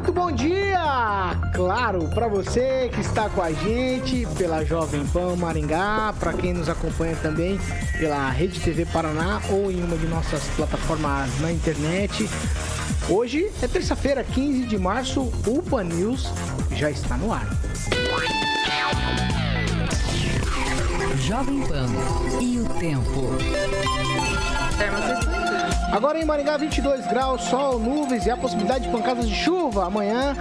Muito bom dia! Claro, para você que está com a gente pela Jovem Pan Maringá, para quem nos acompanha também pela Rede TV Paraná ou em uma de nossas plataformas na internet. Hoje é terça-feira, 15 de março, o Pan News já está no ar. Jovem Pan e o tempo. Agora em Maringá, 22 graus, sol, nuvens e a possibilidade de pancadas de chuva. Amanhã,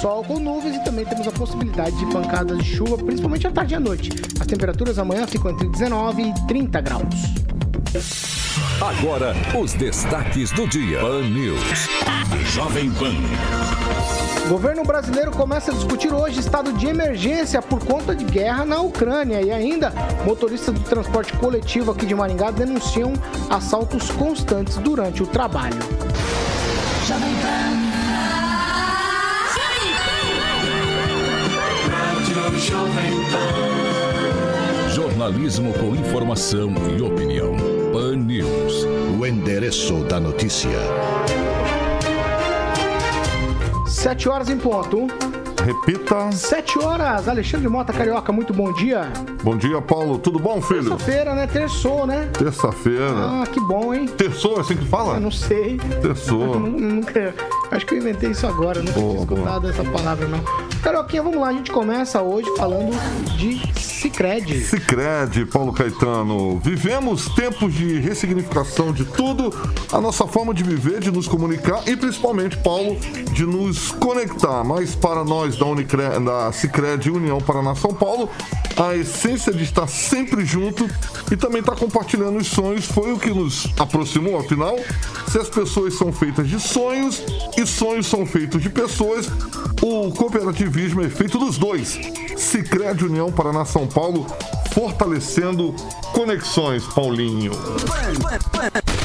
sol com nuvens e também temos a possibilidade de pancadas de chuva, principalmente à tarde e à noite. As temperaturas amanhã ficam entre 19 e 30 graus. Agora, os destaques do dia. Pan News. Jovem Pan. O governo brasileiro começa a discutir hoje estado de emergência por conta de guerra na Ucrânia e ainda motoristas do transporte coletivo aqui de Maringá denunciam assaltos constantes durante o trabalho. Jornalismo com informação e opinião. Pan News. O endereço da notícia. 7 horas em ponto. Repita. 7 horas, Alexandre Mota Carioca, muito bom dia. Bom dia, Paulo. Tudo bom, filho? Terça-feira, né? Terçou, né? Terça-feira. Ah, que bom, hein? Terçou, é assim que fala? Eu não sei. Terçou. Nu- Nunca. Acho que eu inventei isso agora, nunca Boa, tinha escutado essa palavra, não. Carioquinha, vamos lá, a gente começa hoje falando de Cicred. Cicred, Paulo Caetano. Vivemos tempos de ressignificação de tudo, a nossa forma de viver, de nos comunicar e principalmente, Paulo, de nos conectar. Mas para nós da, Unicre, da Cicred União Paraná São Paulo, a essência de estar sempre junto e também estar compartilhando os sonhos foi o que nos aproximou. Afinal, se as pessoas são feitas de sonhos e sonhos são feitos de pessoas, o cooperativismo é feito dos dois. Cicred União Paraná São Paulo, fortalecendo conexões, Paulinho.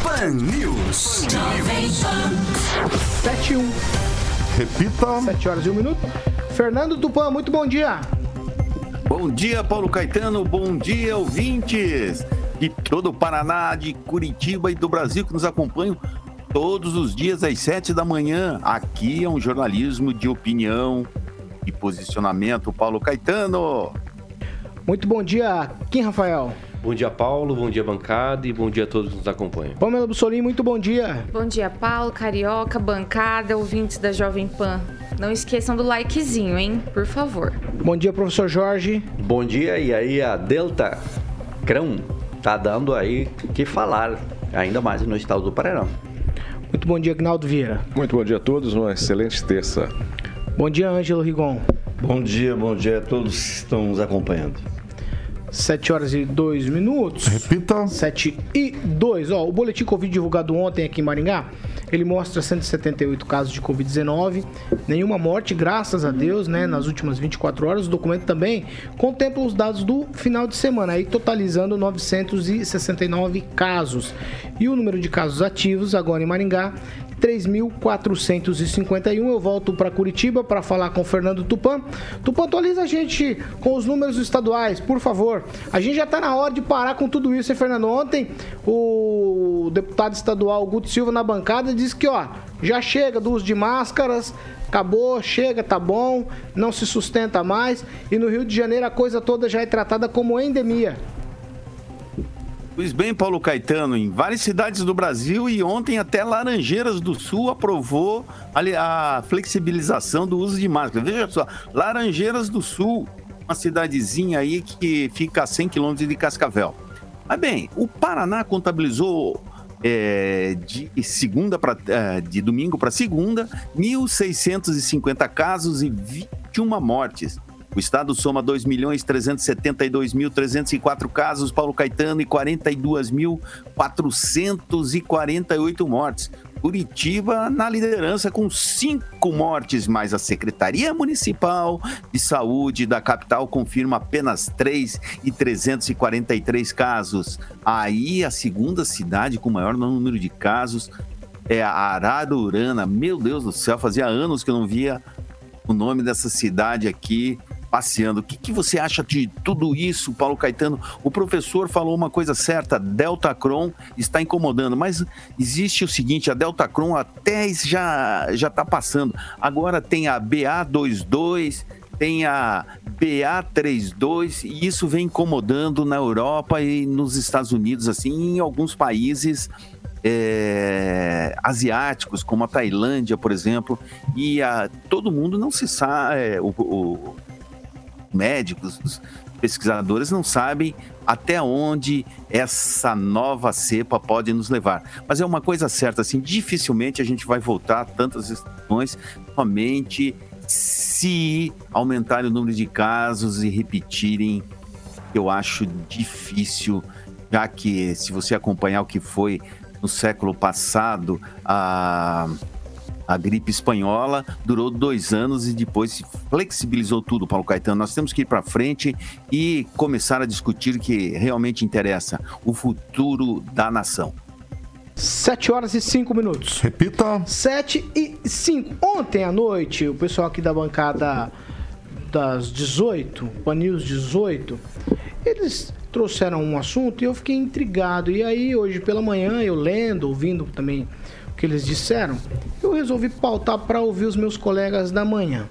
Pan News. 7 e 1. Repita. 7 horas e 1 minuto. Fernando Tupan, muito bom dia. Bom dia, Paulo Caetano. Bom dia, ouvintes de todo o Paraná, de Curitiba e do Brasil que nos acompanham todos os dias às sete da manhã. Aqui é um jornalismo de opinião e posicionamento. Paulo Caetano. Muito bom dia, Kim Rafael. Bom dia, Paulo. Bom dia, bancada. E bom dia a todos que nos acompanham. Pamela Bussolini, muito bom dia. Bom dia, Paulo, Carioca, bancada, ouvintes da Jovem Pan. Não esqueçam do likezinho, hein? Por favor. Bom dia, professor Jorge. Bom dia, e aí a Delta Crão tá dando aí o que falar, ainda mais no estado do Paraná. Muito bom dia, Gnaldo Vieira. Muito bom dia a todos, uma excelente terça. Bom dia, Ângelo Rigon. Bom dia, bom dia a todos que estão nos acompanhando. 7 horas e 2 minutos. Repita. 7 e 2. Ó, o boletim Covid divulgado ontem aqui em Maringá, ele mostra 178 casos de Covid-19, nenhuma morte, graças a Deus, né, nas últimas 24 horas. O documento também contempla os dados do final de semana, aí totalizando 969 casos. E o número de casos ativos agora em Maringá 3.451. Eu volto para Curitiba para falar com o Fernando Tupan. Tupan, atualiza a gente com os números estaduais, por favor. A gente já está na hora de parar com tudo isso, hein, Fernando? Ontem, o deputado estadual Guto Silva na bancada disse que, ó, já chega do uso de máscaras, acabou, chega, tá bom, não se sustenta mais. E no Rio de Janeiro a coisa toda já é tratada como endemia. Pois bem, Paulo Caetano, em várias cidades do Brasil e ontem até Laranjeiras do Sul aprovou a flexibilização do uso de máscara. Veja só, Laranjeiras do Sul, uma cidadezinha aí que fica a 100 quilômetros de Cascavel. Mas bem, o Paraná contabilizou é, de segunda para de domingo para segunda 1.650 casos e 21 mortes. O estado soma 2.372.304 casos, Paulo Caetano, e 42.448 mortes. Curitiba na liderança com cinco mortes, mas a Secretaria Municipal de Saúde da capital confirma apenas 3 e 343 casos. Aí a segunda cidade com maior número de casos é a Ararurana. Meu Deus do céu, fazia anos que eu não via o nome dessa cidade aqui passeando. O que, que, você acha de tudo isso, Paulo Caetano? O professor falou uma coisa certa: Delta Cron está incomodando, mas existe o seguinte: a Delta Cron até já já está passando. Agora tem a BA22, tem a BA32 e isso vem incomodando na Europa e nos Estados Unidos, assim, em alguns países. É, asiáticos, como a Tailândia, por exemplo, e a, todo mundo não se sabe. É, o, o médicos, os pesquisadores não sabem até onde essa nova cepa pode nos levar. Mas é uma coisa certa, assim, dificilmente a gente vai voltar a tantas restrições somente se aumentar o número de casos e repetirem. Eu acho difícil, já que se você acompanhar o que foi no século passado, a a gripe espanhola durou dois anos e depois se flexibilizou tudo, Paulo Caetano. Nós temos que ir para frente e começar a discutir o que realmente interessa: o futuro da nação. 7 horas e 5 minutos. Repita. 7 e 5. Ontem à noite, o pessoal aqui da bancada das 18, Pan News 18, eles trouxeram um assunto e eu fiquei intrigado. E aí, hoje pela manhã, eu lendo, ouvindo também que eles disseram, eu resolvi pautar para ouvir os meus colegas da manhã.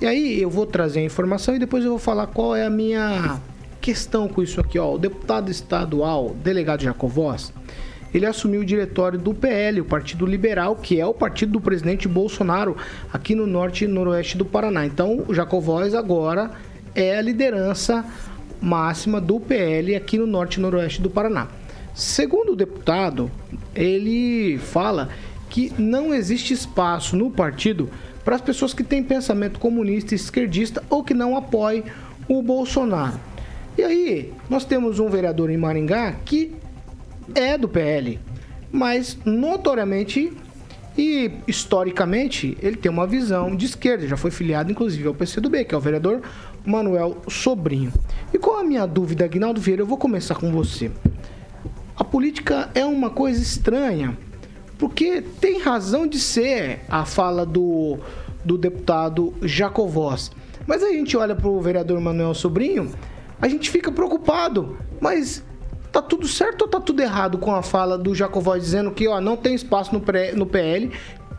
E aí eu vou trazer a informação e depois eu vou falar qual é a minha questão com isso aqui. Ó. O deputado estadual, delegado Jacovós, ele assumiu o diretório do PL, o Partido Liberal, que é o partido do presidente Bolsonaro aqui no norte e noroeste do Paraná. Então, o Jacovós agora é a liderança máxima do PL aqui no norte e noroeste do Paraná. Segundo o deputado, ele fala que não existe espaço no partido para as pessoas que têm pensamento comunista, esquerdista ou que não apoiem o Bolsonaro. E aí, nós temos um vereador em Maringá que é do PL, mas notoriamente e historicamente ele tem uma visão de esquerda, já foi filiado inclusive ao PCdoB, que é o vereador Manuel Sobrinho. E qual a minha dúvida, Aguinaldo Vieira? Eu vou começar com você. A política é uma coisa estranha, porque tem razão de ser a fala do, do deputado Jacovós. Mas a gente olha para o vereador Manuel Sobrinho, a gente fica preocupado. Mas tá tudo certo ou tá tudo errado com a fala do Jacovós dizendo que ó, não tem espaço no, pré, no PL,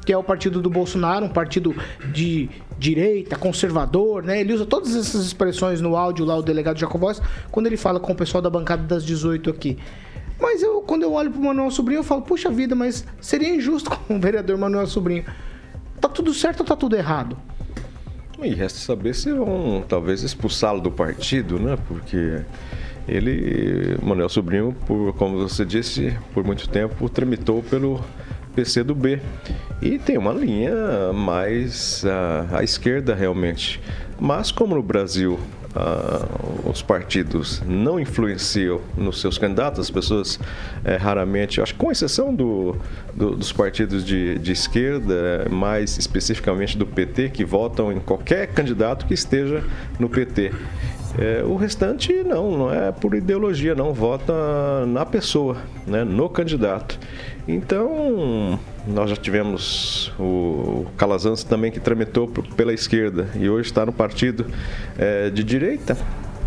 que é o partido do Bolsonaro, um partido de direita, conservador, né? Ele usa todas essas expressões no áudio lá, o delegado Jacovós, quando ele fala com o pessoal da bancada das 18 aqui. Mas eu, quando eu olho pro Manuel Sobrinho, eu falo, puxa vida, mas seria injusto com o vereador Manuel Sobrinho. Tá tudo certo ou tá tudo errado? E resta saber se vão talvez expulsá-lo do partido, né? Porque ele, Manuel Sobrinho, por, como você disse, por muito tempo tramitou pelo PC do B e tem uma linha mais à, à esquerda realmente. Mas como no Brasil uh, os partidos não influenciam nos seus candidatos, as pessoas é, raramente, acho que com exceção do, do, dos partidos de, de esquerda, mais especificamente do PT, que votam em qualquer candidato que esteja no PT. É, o restante não, não é por ideologia, não vota na pessoa, né, no candidato. Então, nós já tivemos o Calazans também que tramitou pela esquerda e hoje está no partido é, de direita.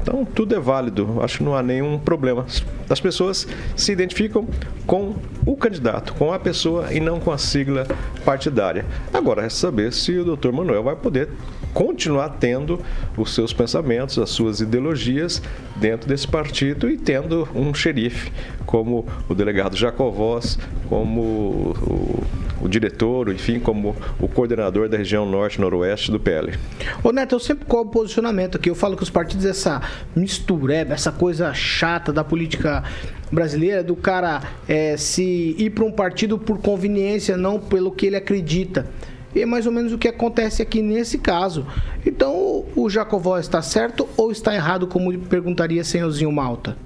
Então, tudo é válido, acho que não há nenhum problema. As pessoas se identificam com o candidato, com a pessoa e não com a sigla partidária. Agora, é saber se o doutor Manuel vai poder continuar tendo os seus pensamentos, as suas ideologias dentro desse partido e tendo um xerife como o delegado Jacovós, como o, o diretor, enfim, como o coordenador da região norte-noroeste do PL. Ô Neto, eu sempre cobro posicionamento aqui. Eu falo que os partidos, essa mistureba, essa coisa chata da política brasileira, do cara é, se ir para um partido por conveniência, não pelo que ele acredita. E é mais ou menos o que acontece aqui nesse caso. Então, o Jacovó está certo ou está errado, como perguntaria senhorzinho Malta?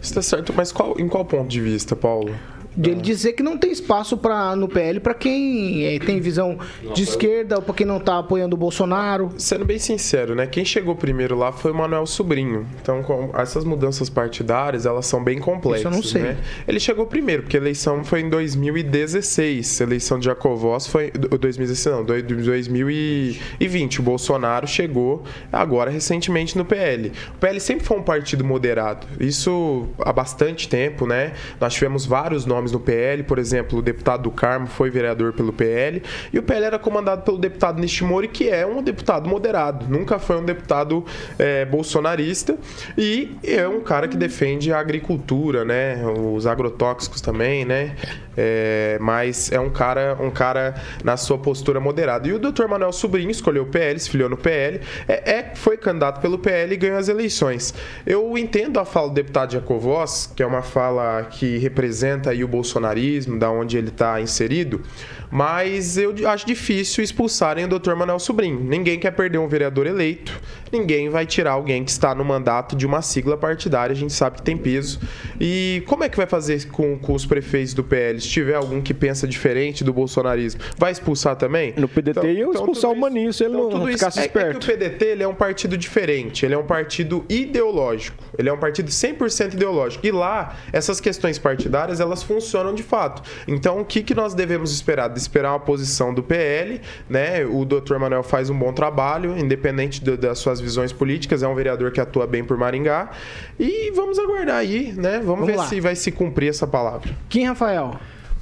Está certo, mas qual, em qual ponto de vista, Paulo? De ele dizer que não tem espaço pra, no PL para quem eh, tem visão de esquerda ou para quem não tá apoiando o Bolsonaro. Sendo bem sincero, né? Quem chegou primeiro lá foi o Manuel Sobrinho. Então, com essas mudanças partidárias, elas são bem complexas. Isso eu não sei. Né? Ele chegou primeiro, porque a eleição foi em 2016. A eleição de Jacovós foi. do- 2016, não, do- 2020. O Bolsonaro chegou agora recentemente no PL. O PL sempre foi um partido moderado. Isso há bastante tempo, né? Nós tivemos vários nomes no PL, por exemplo, o deputado do Carmo foi vereador pelo PL, e o PL era comandado pelo deputado Nishimori, que é um deputado moderado, nunca foi um deputado eh, bolsonarista, e é um cara que defende a agricultura, né? Os agrotóxicos também, né? É, mas é um cara, um cara na sua postura moderada. E o doutor Manuel Sobrinho escolheu o PL, se filiou no PL, é, é- foi candidato pelo PL e ganhou as eleições. Eu entendo a fala do deputado Jacovós, que é uma fala que representa aí o bolsonarismo, da onde ele está inserido, mas eu acho difícil expulsarem o doutor Manuel Sobrinho. Ninguém quer perder um vereador eleito, ninguém vai tirar alguém que está no mandato de uma sigla partidária, a gente sabe que tem peso. E como é que vai fazer com, com os prefeitos do PL? Se tiver algum que pensa diferente do bolsonarismo, vai expulsar também? No PDT iam expulsar o Maninho se ele não tudo isso ficasse é, é esperto. que o PDT ele é um partido diferente, ele é um partido ideológico, ele é um partido 100% ideológico. E lá, essas questões partidárias, elas funcionam de fato. Então, o que, que nós devemos esperar? De esperar uma posição do PL, né? O doutor Manuel faz um bom trabalho, independente das suas visões políticas, é um vereador que atua bem por Maringá. E vamos aguardar aí, né? Vamos, Vamos ver lá. se vai se cumprir essa palavra. Quem, Rafael?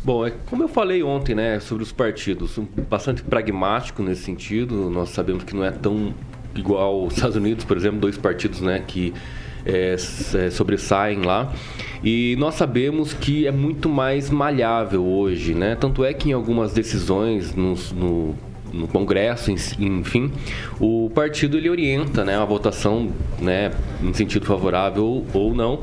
Bom, é como eu falei ontem, né, sobre os partidos, um- bastante pragmático nesse sentido. Nós sabemos que não é tão igual os Estados Unidos, por exemplo, dois partidos, né, que é, é, sobressaem lá. E nós sabemos que é muito mais malhável hoje, né? Tanto é que em algumas decisões nos- no, no Congresso, enfim, o partido ele orienta, né, a votação, né, em sentido favorável ou não.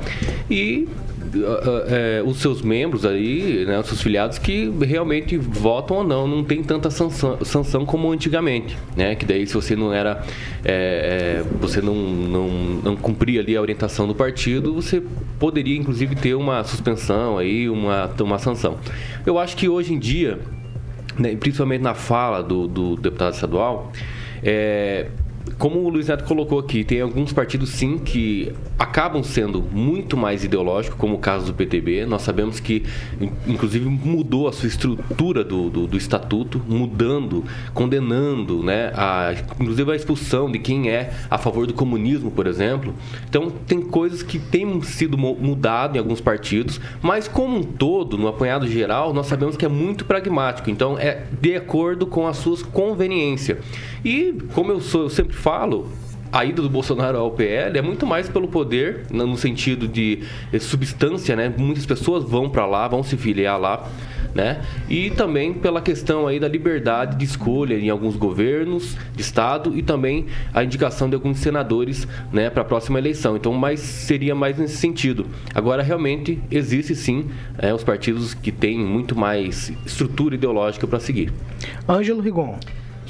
E ah, é, os seus membros aí, né, os seus filiados que realmente votam ou não, não tem tanta sanção, sanção como antigamente, né? Que daí se você não era, é, é, você não, não, não cumpria ali a orientação do partido, você poderia inclusive ter uma suspensão aí, uma, uma sanção. Eu acho que hoje em dia, né, principalmente na fala do, do deputado estadual, é, como o Luiz Neto colocou aqui, tem alguns partidos sim que acabam sendo muito mais ideológicos, como o caso do PTB. Nós sabemos que, in- inclusive, mudou a sua estrutura do, do, do estatuto, mudando, condenando, né, a, inclusive a expulsão de quem é a favor do comunismo, por exemplo. Então, tem coisas que têm sido mudado em alguns partidos, mas como um todo, no apanhado geral, nós sabemos que é muito pragmático. Então, é de acordo com as suas conveniências. E, como eu, sou, eu sempre falo, a ida do Bolsonaro ao PL é muito mais pelo poder, no sentido de eh, substância, né? Muitas pessoas vão para lá, vão se filiar lá, né? E também pela questão aí da liberdade de escolha em alguns governos de estado e também a indicação de alguns senadores, né, para a próxima eleição. Então, mais seria mais nesse sentido. Agora, realmente existe sim eh, os partidos que têm muito mais estrutura ideológica para seguir. Ângelo Rigon.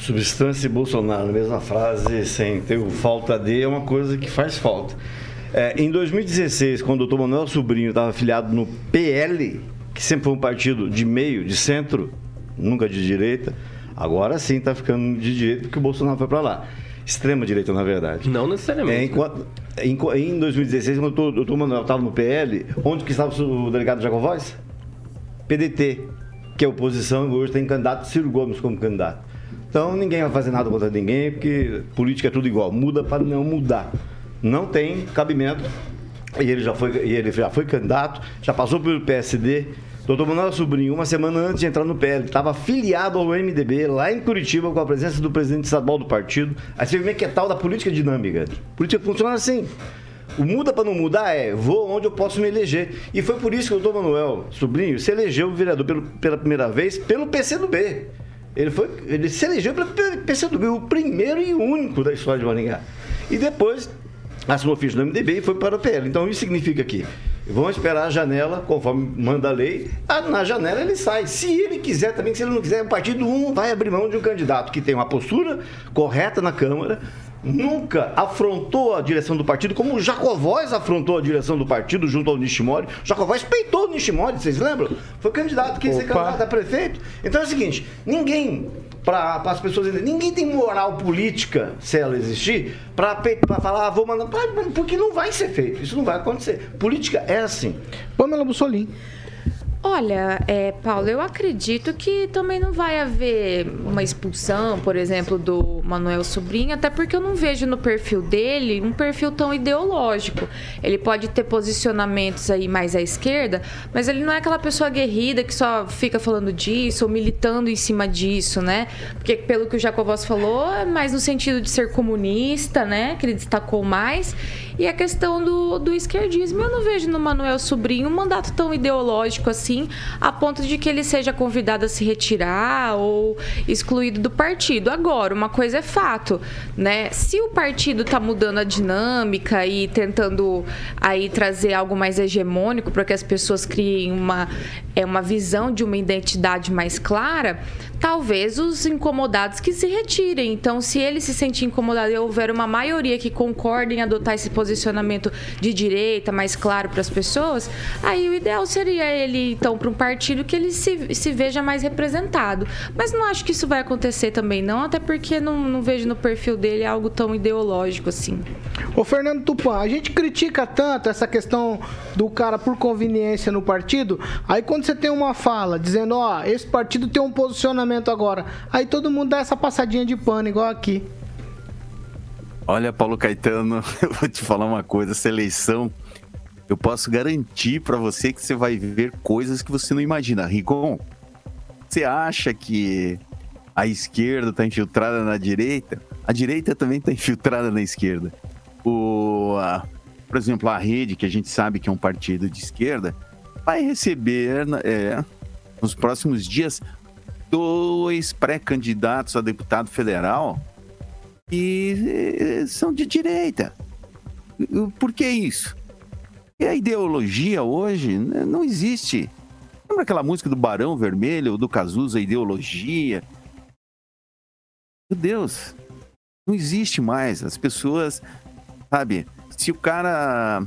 Substância e Bolsonaro, na mesma frase, sem ter o falta de, é uma coisa que faz falta. É, em 2016, quando o doutor Manuel Sobrinho estava afiliado no PL, que sempre foi um partido de meio, de centro, nunca de direita, agora sim está ficando de direita porque o Bolsonaro foi para lá. Extrema direita, na verdade. Não necessariamente. É, enquanto- em, em 2016, quando o doutor- Manuel estava no PL, onde que estava o delegado Jacovóis? PDT, que é oposição, e hoje tem candidato Ciro Gomes como candidato. Então ninguém vai fazer nada contra ninguém, porque política é tudo igual. Muda para não mudar. Não tem cabimento. E ele já foi, ele já foi candidato, já passou pelo PSD. Doutor Manuel Sobrinho, uma semana antes de entrar no PL, estava filiado ao MDB lá em Curitiba com a presença do presidente estadual do partido. Aí você vê que é tal da política dinâmica. Política funciona assim. O muda para não mudar é vou onde eu posso me eleger. E foi por isso que o doutor Manuel Sobrinho se elegeu vereador pelo- pela primeira vez pelo PCdoB. Ele, foi, ele se elegeu pelo PCdoB, o primeiro e único da história de Maringá. E depois assinou ficha no MDB e foi para o PL. Então isso significa que vamos esperar a janela, conforme manda a lei. Ah, Na janela ele sai. Se ele quiser também, se ele não quiser, o partido um vai abrir mão de um candidato que tem uma postura correta na Câmara, nunca afrontou a direção do partido, como o Jacovóis afrontou a direção do partido junto ao Nishimori. O Jacovóis peitou o Nishimori, vocês lembram? Foi candidato, quis ser candidato a prefeito. Então é o seguinte, ninguém, para as pessoas entenderem, ninguém tem moral política, se ela existir, para falar, ah, vou mandar, porque não vai ser feito, isso não vai acontecer. Política é assim. Pamela Bussolim. Olha, é, Paulo, eu acredito que também não vai haver uma expulsão, por exemplo, do Manuel Sobrinho, até porque eu não vejo no perfil dele um perfil tão ideológico. Ele pode ter posicionamentos aí mais à esquerda, mas ele não é aquela pessoa aguerrida que só fica falando disso ou militando em cima disso, né? Porque pelo que o Jacobos falou, é mais no sentido de ser comunista, né? Que ele destacou mais. E a questão do, do esquerdismo, eu não vejo no Manuel Sobrinho um mandato tão ideológico assim, a ponto de que ele seja convidado a se retirar ou excluído do partido. Agora, uma coisa é fato, né? Se o partido tá mudando a dinâmica e tentando aí trazer algo mais hegemônico para que as pessoas criem uma, é, uma visão de uma identidade mais clara, talvez os incomodados que se retirem. Então, se ele se sentir incomodado e houver uma maioria que concorde em adotar esse posicionamento de direita mais claro para as pessoas, aí o ideal seria ele, então, para um partido que ele se, se veja mais representado. Mas não acho que isso vai acontecer também, não, até porque não, não vejo no perfil dele algo tão ideológico assim. Ô Fernando Tupan, a gente critica tanto essa questão do cara por conveniência no partido, aí quando você tem uma fala dizendo, ó, esse partido tem um posicionamento agora, aí todo mundo dá essa passadinha de pano, igual aqui. Olha, Paulo Caetano, eu vou te falar uma coisa, essa eleição, eu posso garantir pra você que você vai ver coisas que você não imagina. Rigon, você acha que a esquerda tá infiltrada na direita? A direita também tá infiltrada na esquerda. O, a- por exemplo, a rede, que a gente sabe que é um partido de esquerda, vai receber é, nos próximos dias dois pré-candidatos a deputado federal que eh, são de direita. Por que isso? Porque a ideologia hoje né, não existe. Lembra aquela música do Barão Vermelho, do Cazuza, ideologia? Meu Deus, não existe mais. As pessoas, sabe, se o cara,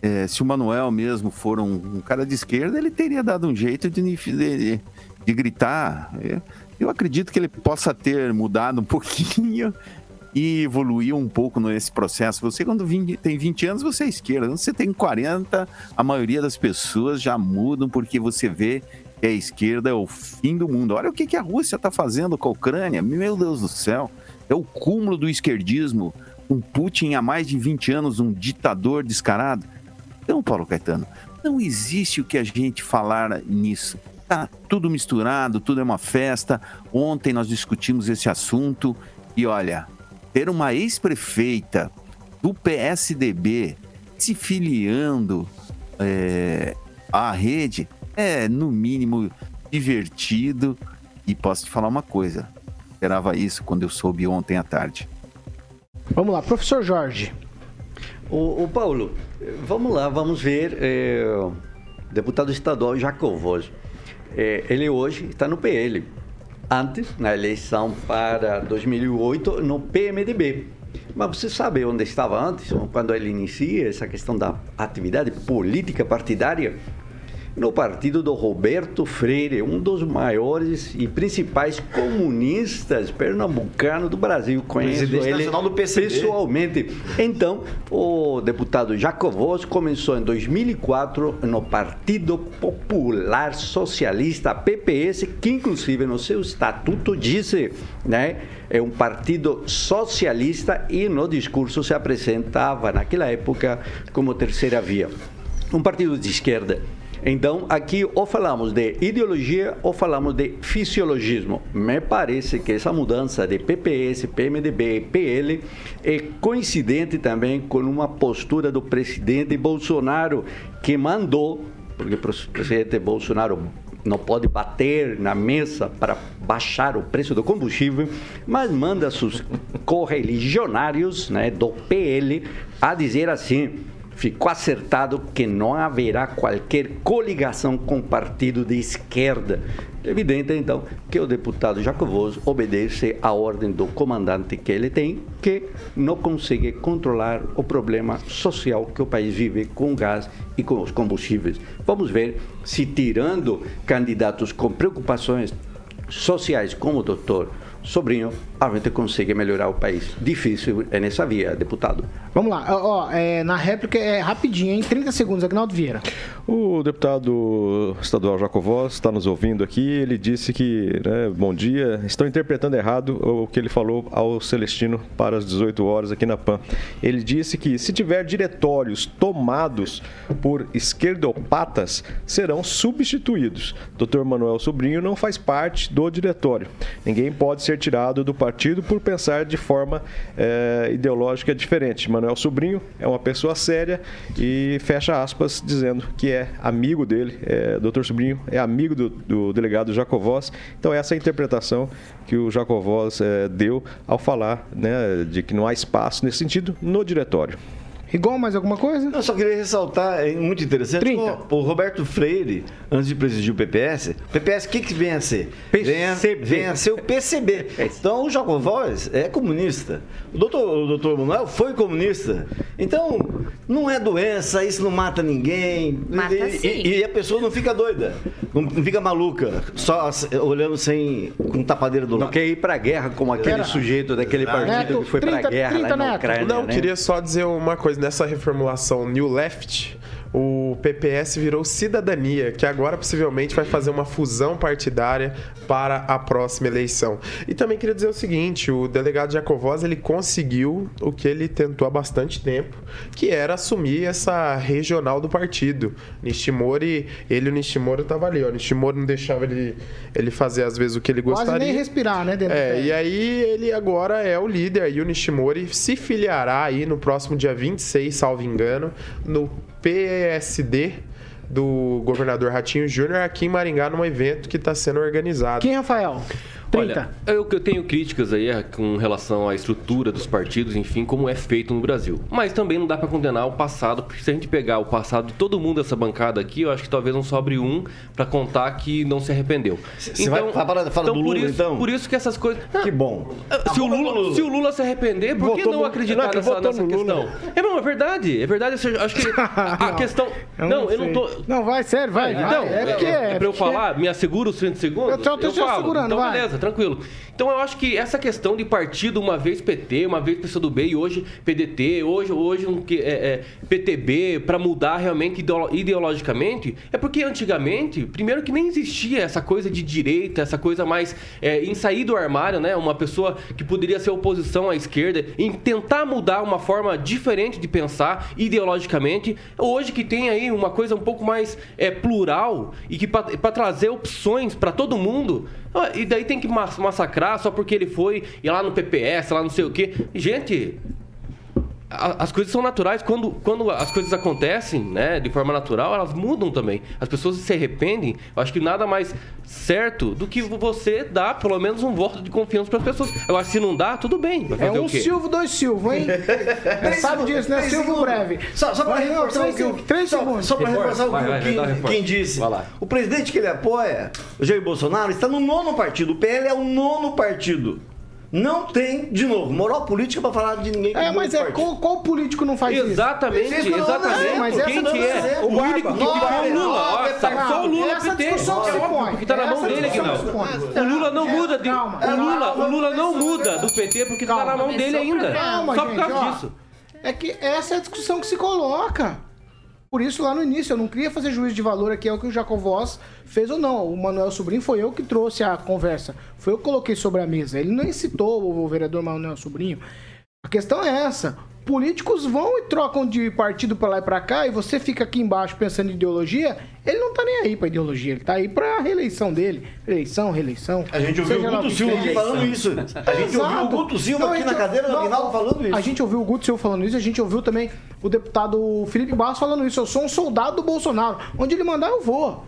eh, se o Manuel mesmo for um, um cara de esquerda, ele teria dado um jeito de, de, de gritar. Eh, Eu acredito que ele possa ter mudado um pouquinho e evoluiu um pouco nesse processo. Você, quando vin- tem 20 anos, você é esquerda. Quando você tem 40, a maioria das pessoas já mudam porque você vê que a esquerda é o fim do mundo. Olha o que, que a Rússia está fazendo com a Ucrânia. Meu Deus do céu. É o cúmulo do esquerdismo. Um Putin há mais de 20 anos, um ditador descarado. Então, Paulo Caetano, não existe o que a gente falar nisso. Tá tudo misturado, tudo é uma festa. Ontem nós discutimos esse assunto e olha, ter uma ex-prefeita do PSDB se filiando é, à rede é, no mínimo, divertido. E posso te falar uma coisa: esperava isso quando eu soube ontem à tarde. Vamos lá, professor Jorge. O, Paulo, vamos lá, vamos ver. é, o deputado estadual Jacovós. É, ele hoje está no PL. Antes, na eleição para 2008, no PMDB. Mas você sabe onde estava antes, quando ele inicia essa questão da atividade política partidária? No partido do Roberto Freire, um dos maiores e principais comunistas pernambucanos do Brasil. Conheço Presidente ele nacional do PCB. pessoalmente. Então, o deputado Jacovós começou em 2004 no Partido Popular Socialista, PPS, que inclusive no seu estatuto disse, né, é um partido socialista e no discurso se apresentava naquela época como terceira via. Um partido de esquerda. Então, aqui ou falamos de ideologia ou falamos de fisiologismo. Me parece que essa mudança de PPS, PMDB PL é coincidente também com uma postura do presidente Bolsonaro, que mandou, porque o presidente Bolsonaro não pode bater na mesa para baixar o preço do combustível, mas manda seus correligionários né, do PL a dizer assim: ficou acertado que não haverá qualquer coligação com partido de esquerda. Evidente, então, que o deputado Jacovoso obedece à ordem do comandante que ele tem, que não consegue controlar o problema social que o país vive com o gás e com os combustíveis. Vamos ver se, tirando candidatos com preocupações sociais como o doutor Sobrinho, a gente consegue melhorar o país. Difícil é nessa via, deputado. Vamos lá, ó, ó, é, na réplica é rapidinho, em 30 segundos, Agnaldo Vieira. O deputado estadual Jacovós está nos ouvindo aqui. Ele disse que, né, bom dia, estão interpretando errado o que ele falou ao Celestino para as 18 horas aqui na PAN. Ele disse que se tiver diretórios tomados por esquerdopatas, serão substituídos. Dr. Manuel Sobrinho não faz parte do diretório. Ninguém pode ser tirado do partido por pensar de forma eh, ideológica diferente. Manuel Sobrinho é uma pessoa séria e fecha aspas dizendo que é amigo dele, é, doutor Sobrinho é amigo do, do delegado Jacovós. Então essa é a interpretação que o Jacovós é, deu ao falar né, de que não há espaço nesse sentido no diretório. Igual mais alguma coisa? Eu só queria ressaltar, é muito interessante, 30. o, o Roberto Freire, antes de presidir o PPS, o PPS o que, que vem a ser? Vem a, PCB. vem a ser o PCB. Então o Jacovós é comunista. O doutor, o doutor Manuel foi comunista. Então, não é doença, isso não mata ninguém. Mata e, sim. e- e a pessoa não fica doida, não, não fica maluca, só olhando sem com tapadeira do Não lado. quer ir para a guerra como aquele Pera. sujeito daquele partido Neto, que foi para 30, a guerra 30 lá na Neto. Ucrânia. Não, né? queria só dizer uma coisa. Nessa reformulação New Left, o PPS virou cidadania, que agora possivelmente vai fazer uma fusão partidária para a próxima eleição. E também queria dizer o seguinte, o delegado Jacovós, ele conseguiu o que ele tentou há bastante tempo, que era assumir essa regional do partido. Nishimori, ele e o Nishimori estavam ali, ó. Nishimori não deixava ele, ele fazer às vezes o que ele Quase gostaria. nem respirar, né? Dentro É, e aí ele agora é o líder e o Nishimori se filiará aí no próximo dia 26, salvo engano, no PSD do governador Ratinho Júnior aqui em Maringá, num evento que está sendo organizado. Quem, Rafael? 30. Olha, eu, eu tenho críticas aí eh, com relação à estrutura dos partidos, enfim, como é feito no Brasil. Mas também não dá para condenar o passado, porque se a gente pegar o passado de todo mundo dessa bancada aqui, eu acho que talvez não sobre um para contar que não se arrependeu. Você vai- vai parar- fala do por Lula, isso, então? Por isso que essas coisas. Que bom. Se o, Lula, se o Lula se arrepender, por que não no- acreditar não, que nessa, nessa questão? É, não, é verdade, é verdade. Eu acho que a, a Não, questão. Eu não, eu não tô. Não, vai, sério, vai. Então, vai. é, porque é, pra eu falar, me assegura os 30 segundos? Eu tô- falo. segurando, Então, vai. beleza, tranquilo. Então, eu acho que essa questão de partido, uma vez PT, uma vez PCdoB e hoje PDT, hoje, hoje um, é, é, PTB, para mudar realmente ideolo- ideologicamente, é porque antigamente, primeiro que nem existia essa coisa de direita, essa coisa mais é, em sair do armário, né? Uma pessoa que poderia ser oposição à esquerda, em tentar mudar uma forma diferente de pensar ideologicamente. Hoje que tem aí uma coisa um pouco mais é, plural e que para trazer opções para todo mundo, e daí tem que mas- massacrar só porque ele foi e lá no PPS, lá não sei o quê. Gente, as coisas são naturais. Quando, quando as coisas acontecem, né, de forma natural, elas mudam também. As pessoas se arrependem. Eu acho que nada mais certo do que você dar pelo menos um voto de confiança para as pessoas. Eu acho que se não dá, tudo bem. Vai É um o quê? Silvio, dois Silvio, hein? Sabe disso, né? Segundos. breve. Só, só para reforçar o que o, três só, segundos. só para Reforça, reforçar o que vai, o vai, reforça. Kim disse. O presidente que ele apoia, o Jair Bolsonaro, está no nono partido. O PL é o nono partido. Não tem, de novo, moral política para falar de ninguém que É, mas é qual, qual político não faz isso? Exatamente, não dão exatamente. exemplo, mas essa Quem não que é? O único que ficou é o Lula. tá só o Lula Essa PT. discussão que É se óbvio, porque tá na mão dele, que se Aguinaldo. põe. O Lula não É, muda de. o Lula, calma. o Lula não muda do PT porque tá na mão dele ainda. Calma, Só por causa disso. É que essa é a discussão que se coloca. Por isso, lá no início, eu não queria fazer juízo de valor aqui, é o que o Jacovós fez ou não. O Manuel Sobrinho foi eu que trouxe a conversa. Foi eu que coloquei sobre a mesa. Ele nem citou o vereador Manuel Sobrinho. A questão é essa. Políticos vão e trocam de partido pra lá e pra cá, e você fica aqui embaixo pensando em ideologia. Ele não tá nem aí pra ideologia, ele tá aí pra reeleição dele. Eleição, reeleição. A gente ouviu o Guto Silva aqui falando isso. A gente ouviu o Exato. Guto Silva aqui na cadeira do Aguinaldo falando isso. A gente ouviu o Guto Silva falando isso, a gente ouviu também o deputado Felipe Barros falando isso. Eu sou um soldado do Bolsonaro. Onde ele mandar, eu vou.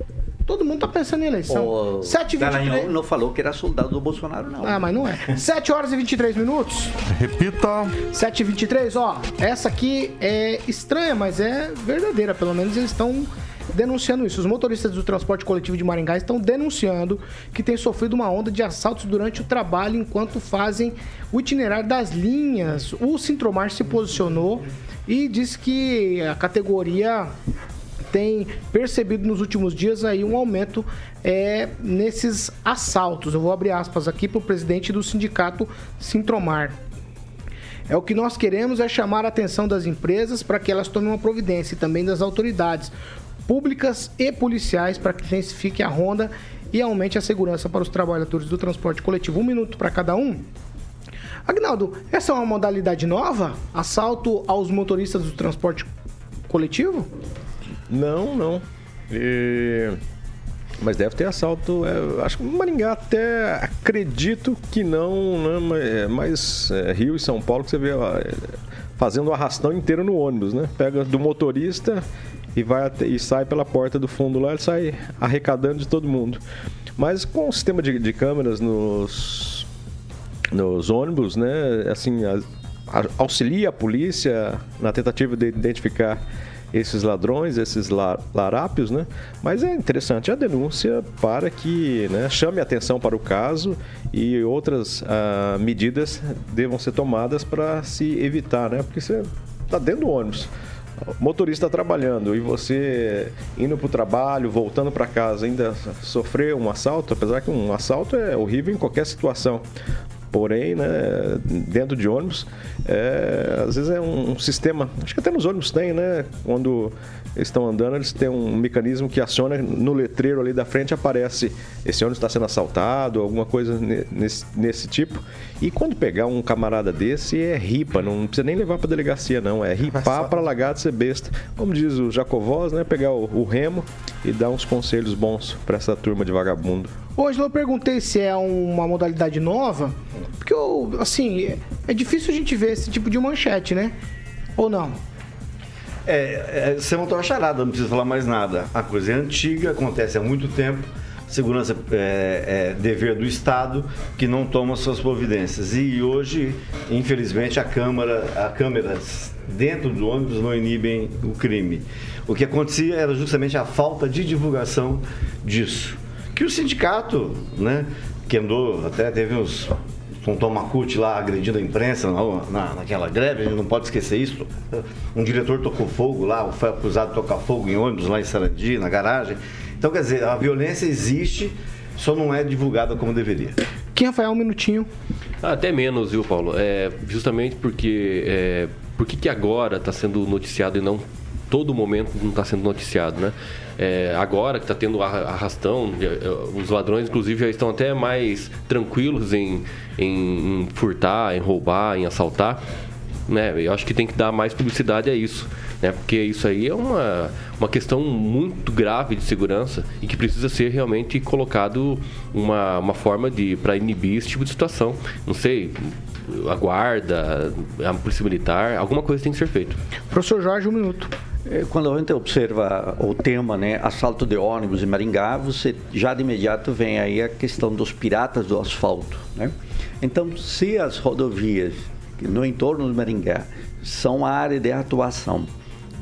Todo mundo tá pensando em eleição. O 7 Dallagnol não falou que era soldado do Bolsonaro, não. Ah, mas não é. 7 horas e 23 minutos. Repita. 7 e 23, ó. Essa aqui é estranha, mas é verdadeira. Pelo menos eles estão denunciando isso. Os motoristas do transporte coletivo de Maringá estão denunciando que têm sofrido uma onda de assaltos durante o trabalho enquanto fazem o itinerário das linhas. O Sintromar se posicionou e disse que a categoria tem percebido nos últimos dias aí um aumento é, nesses assaltos. Eu vou abrir aspas aqui para o presidente do sindicato Sintromar. É o que nós queremos é chamar a atenção das empresas para que elas tomem uma providência e também das autoridades públicas e policiais para que intensifique a ronda e aumente a segurança para os trabalhadores do transporte coletivo. Um minuto para cada um. Agnaldo, essa é uma modalidade nova? Assalto aos motoristas do transporte coletivo? Não, não. E- Mas deve ter assalto. é, acho que Maringá até acredito que não, né? Mas, é, é, Rio e São Paulo que você vê ó, é, fazendo o arrastão inteiro no ônibus, né? Pega do motorista e vai até- e sai pela porta do fundo lá, ele sai arrecadando de todo mundo. Mas com o sistema de, de câmeras nos, nos ônibus, né? Assim, a- a- auxilia a polícia na tentativa de identificar esses ladrões, esses la- larápios, né? Mas é interessante a denúncia para que né, chame atenção para o caso e outras ah, medidas devam ser tomadas para se evitar, né? Porque você está dentro do ônibus. Motorista trabalhando e você indo para o trabalho, voltando para casa, ainda sofrer um assalto, apesar que um assalto é horrível em qualquer situação. Porém, né, dentro de ônibus, é, às vezes é um, um sistema. Acho que até nos ônibus tem, né? Quando eles estão andando, eles têm um mecanismo que aciona no letreiro ali da frente aparece esse ônibus está sendo assaltado, alguma coisa ne- nesse, nesse tipo. E quando pegar um camarada desse, é ripa, não precisa nem levar para delegacia, não. É ripar para largar de ser besta. Como diz o Jacovós, né? Pegar o, o remo e dar uns conselhos bons para essa turma de vagabundo. Hoje eu perguntei se é uma modalidade nova, porque eu, assim, é- é difícil a gente ver esse tipo de manchete, né? Ou não? É, é, você montou uma charada, não precisa falar mais nada. A coisa é antiga, acontece há muito tempo. Segurança é, é dever do Estado que não toma suas providências. E hoje, infelizmente, a Câmara, a câmeras dentro do ônibus não inibem o crime. O que acontecia era justamente a falta de divulgação disso. Que o sindicato, né, que andou, até teve uns um Tomacute lá agredindo a imprensa na, na- naquela greve, a gente não pode esquecer isso. Um diretor tocou fogo lá, foi acusado de tocar fogo em ônibus lá em Sarandi, na garagem. Então, quer dizer, a violência existe, só não é divulgada como deveria. Quem, Rafael, um minutinho. Ah, Até menos, viu, Paulo? É, justamente porque. É, por que, que agora está sendo noticiado e não todo momento não está sendo noticiado, né? É, agora que está tendo arra- arrastão, é, os ladrões, inclusive, já estão até mais tranquilos em, em, em furtar, em roubar, em assaltar. Né? Eu acho que tem que dar mais publicidade a isso. Né? Porque isso aí é uma, uma questão muito grave de segurança e que precisa ser realmente colocado uma, uma forma de para inibir esse tipo de situação. Não sei, a guarda, a polícia militar, alguma coisa tem que ser feito. Professor Jorge, um minuto. É, Quando a gente observa o tema, né, assalto de ônibus em Maringá, você já de imediato vem aí a questão dos piratas do asfalto, né? Então, se as rodovias no entorno de Maringá são a área de atuação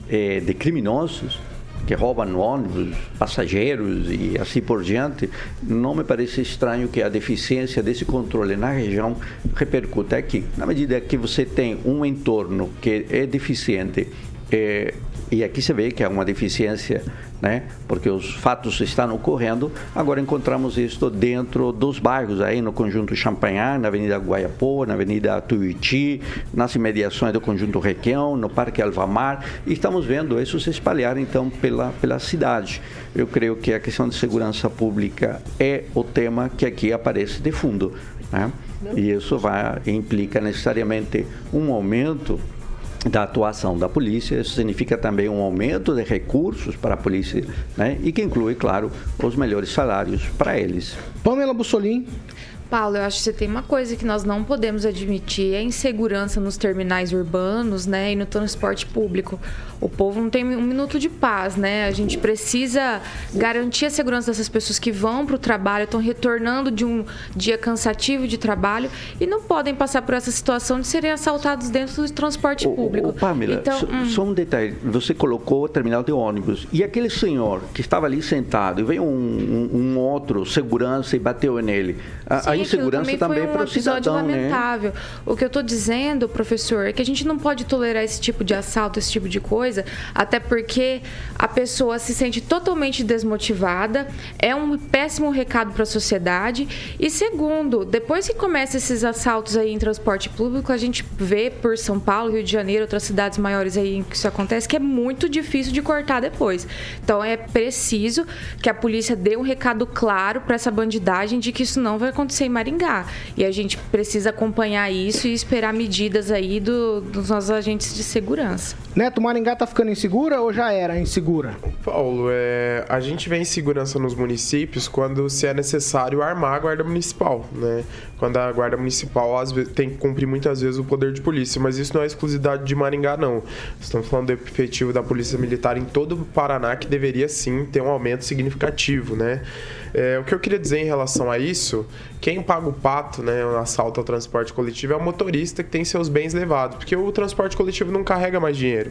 eh, de criminosos que roubam ônibus, passageiros e assim por diante, não me parece estranho que a deficiência desse controle na região repercuta aqui. Na medida que você tem um entorno que é deficiente é, e aqui você vê que há uma deficiência, né? Porque os fatos estão ocorrendo. Agora encontramos isto dentro dos bairros aí no conjunto Champanhar, na Avenida Guaiapó, na Avenida Tuiuti, nas imediações do conjunto Requião, no Parque Alvamar. E estamos vendo isso se espalhar então pela pela cidade. Eu creio que a questão de segurança pública é o tema que aqui aparece de fundo, né? E isso vai implica necessariamente um aumento da atuação da polícia, isso significa também um aumento de recursos para a polícia, né? E que inclui, claro, os melhores salários para eles. Pamela Bussolim. Paulo, eu acho que você tem uma coisa que nós não podemos admitir, é a insegurança nos terminais urbanos, né, e no transporte público. O povo não tem um minuto de paz, né? A gente precisa garantir a segurança dessas pessoas que vão para o trabalho, estão retornando de um dia cansativo de trabalho e não podem passar por essa situação de serem assaltados dentro do transporte público. Ô, Pamela, então, só, hum. só um detalhe. Você colocou o terminal de ônibus e aquele senhor que estava ali sentado e veio um, um- um outro segurança e bateu nele. A, a insegurança também, foi um para o episódio cidadão, né? lamentável. O que eu estou dizendo, professor, é que a gente não pode tolerar esse tipo de assalto, esse tipo de coisa, até porque a pessoa se sente totalmente desmotivada, é um péssimo recado para a sociedade. E segundo, depois que começam esses assaltos aí em transporte público, a gente vê por São Paulo, Rio de Janeiro, outras cidades maiores aí em que isso acontece, que é muito difícil de cortar depois. Então é preciso que a polícia dê um recado claro para essa bandidagem de que isso não vai acontecer em Maringá. E a gente precisa acompanhar isso e esperar medidas aí do- dos nossos agentes de segurança. Neto, Maringá tá ficando insegura ou já era insegura? Paulo, é, a gente vê insegurança nos municípios quando se é necessário armar a guarda municipal, né? Quando a guarda municipal às vezes, tem que cumprir muitas vezes o poder de polícia, mas isso não é exclusividade de Maringá, não. Estamos falando do efetivo da polícia militar em todo o Paraná que deveria sim ter um aumento significativo, né? É, o que eu queria dizer em relação a isso, quem paga o pato, né, o assalto ao transporte coletivo é o motorista que tem seus bens levados, porque o transporte coletivo não carrega mais dinheiro.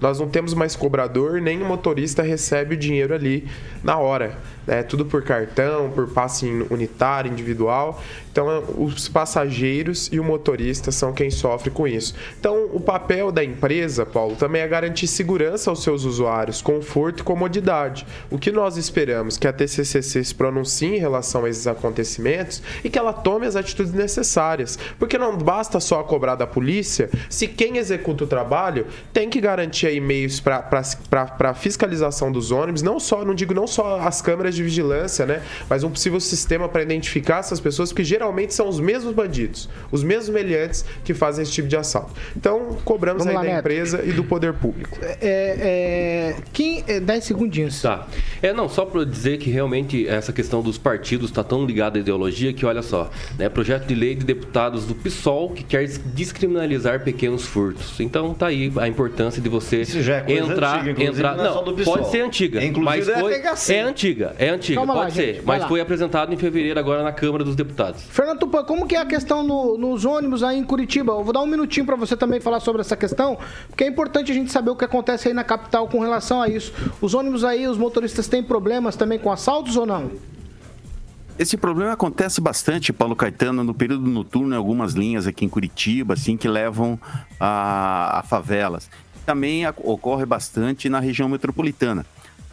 Nós não temos mais cobrador, nem o motorista recebe o dinheiro ali na hora. É tudo por cartão, por passe unitário, individual. Então, é, os passageiros e o motorista são quem sofre com isso. Então, o papel da empresa, Paulo, também é garantir segurança aos seus usuários, conforto e comodidade. O que nós esperamos que a TCCC se pronuncie em relação a esses acontecimentos e que ela tome as atitudes necessárias. Porque não basta só cobrar da polícia, se quem executa o trabalho tem que garantir aí meios para fiscalização dos ônibus, não só, não digo não só as câmeras de vigilância, né, mas um possível sistema para identificar essas pessoas, porque geralmente são os mesmos bandidos, os mesmos meliantes que fazem esse tipo de assalto. Então, cobramos Vamos aí lá, da Neto. empresa e do poder público. É, é, quem, é, 10 segundinhos. Tá. É, não, só para dizer que realmente essa questão dos partidos está tão ligada à ideologia que, olha só, né, projeto de lei de deputados do PSOL que quer descriminalizar pequenos furtos. Então tá aí a importância de você Isso já é coisa entrar, antiga, entrar, não é PSOL. pode ser antiga, Inclusive mas da foi FHC. é antiga, é antiga, Calma lá, pode gente, ser, vai mas lá. foi apresentado em fevereiro agora na Câmara dos Deputados. Fernando Tupan, como que é a questão no- nos ônibus aí em Curitiba? Eu vou dar um minutinho para você também falar sobre essa questão, porque é importante a gente saber o que acontece aí na capital com relação a isso. Os ônibus aí, os motoristas têm problemas também com assaltos ou não? Esse problema acontece bastante, Paulo Caetano, no período noturno, em algumas linhas aqui em Curitiba, assim, que levam a, a favelas. Também ocorre bastante na região metropolitana.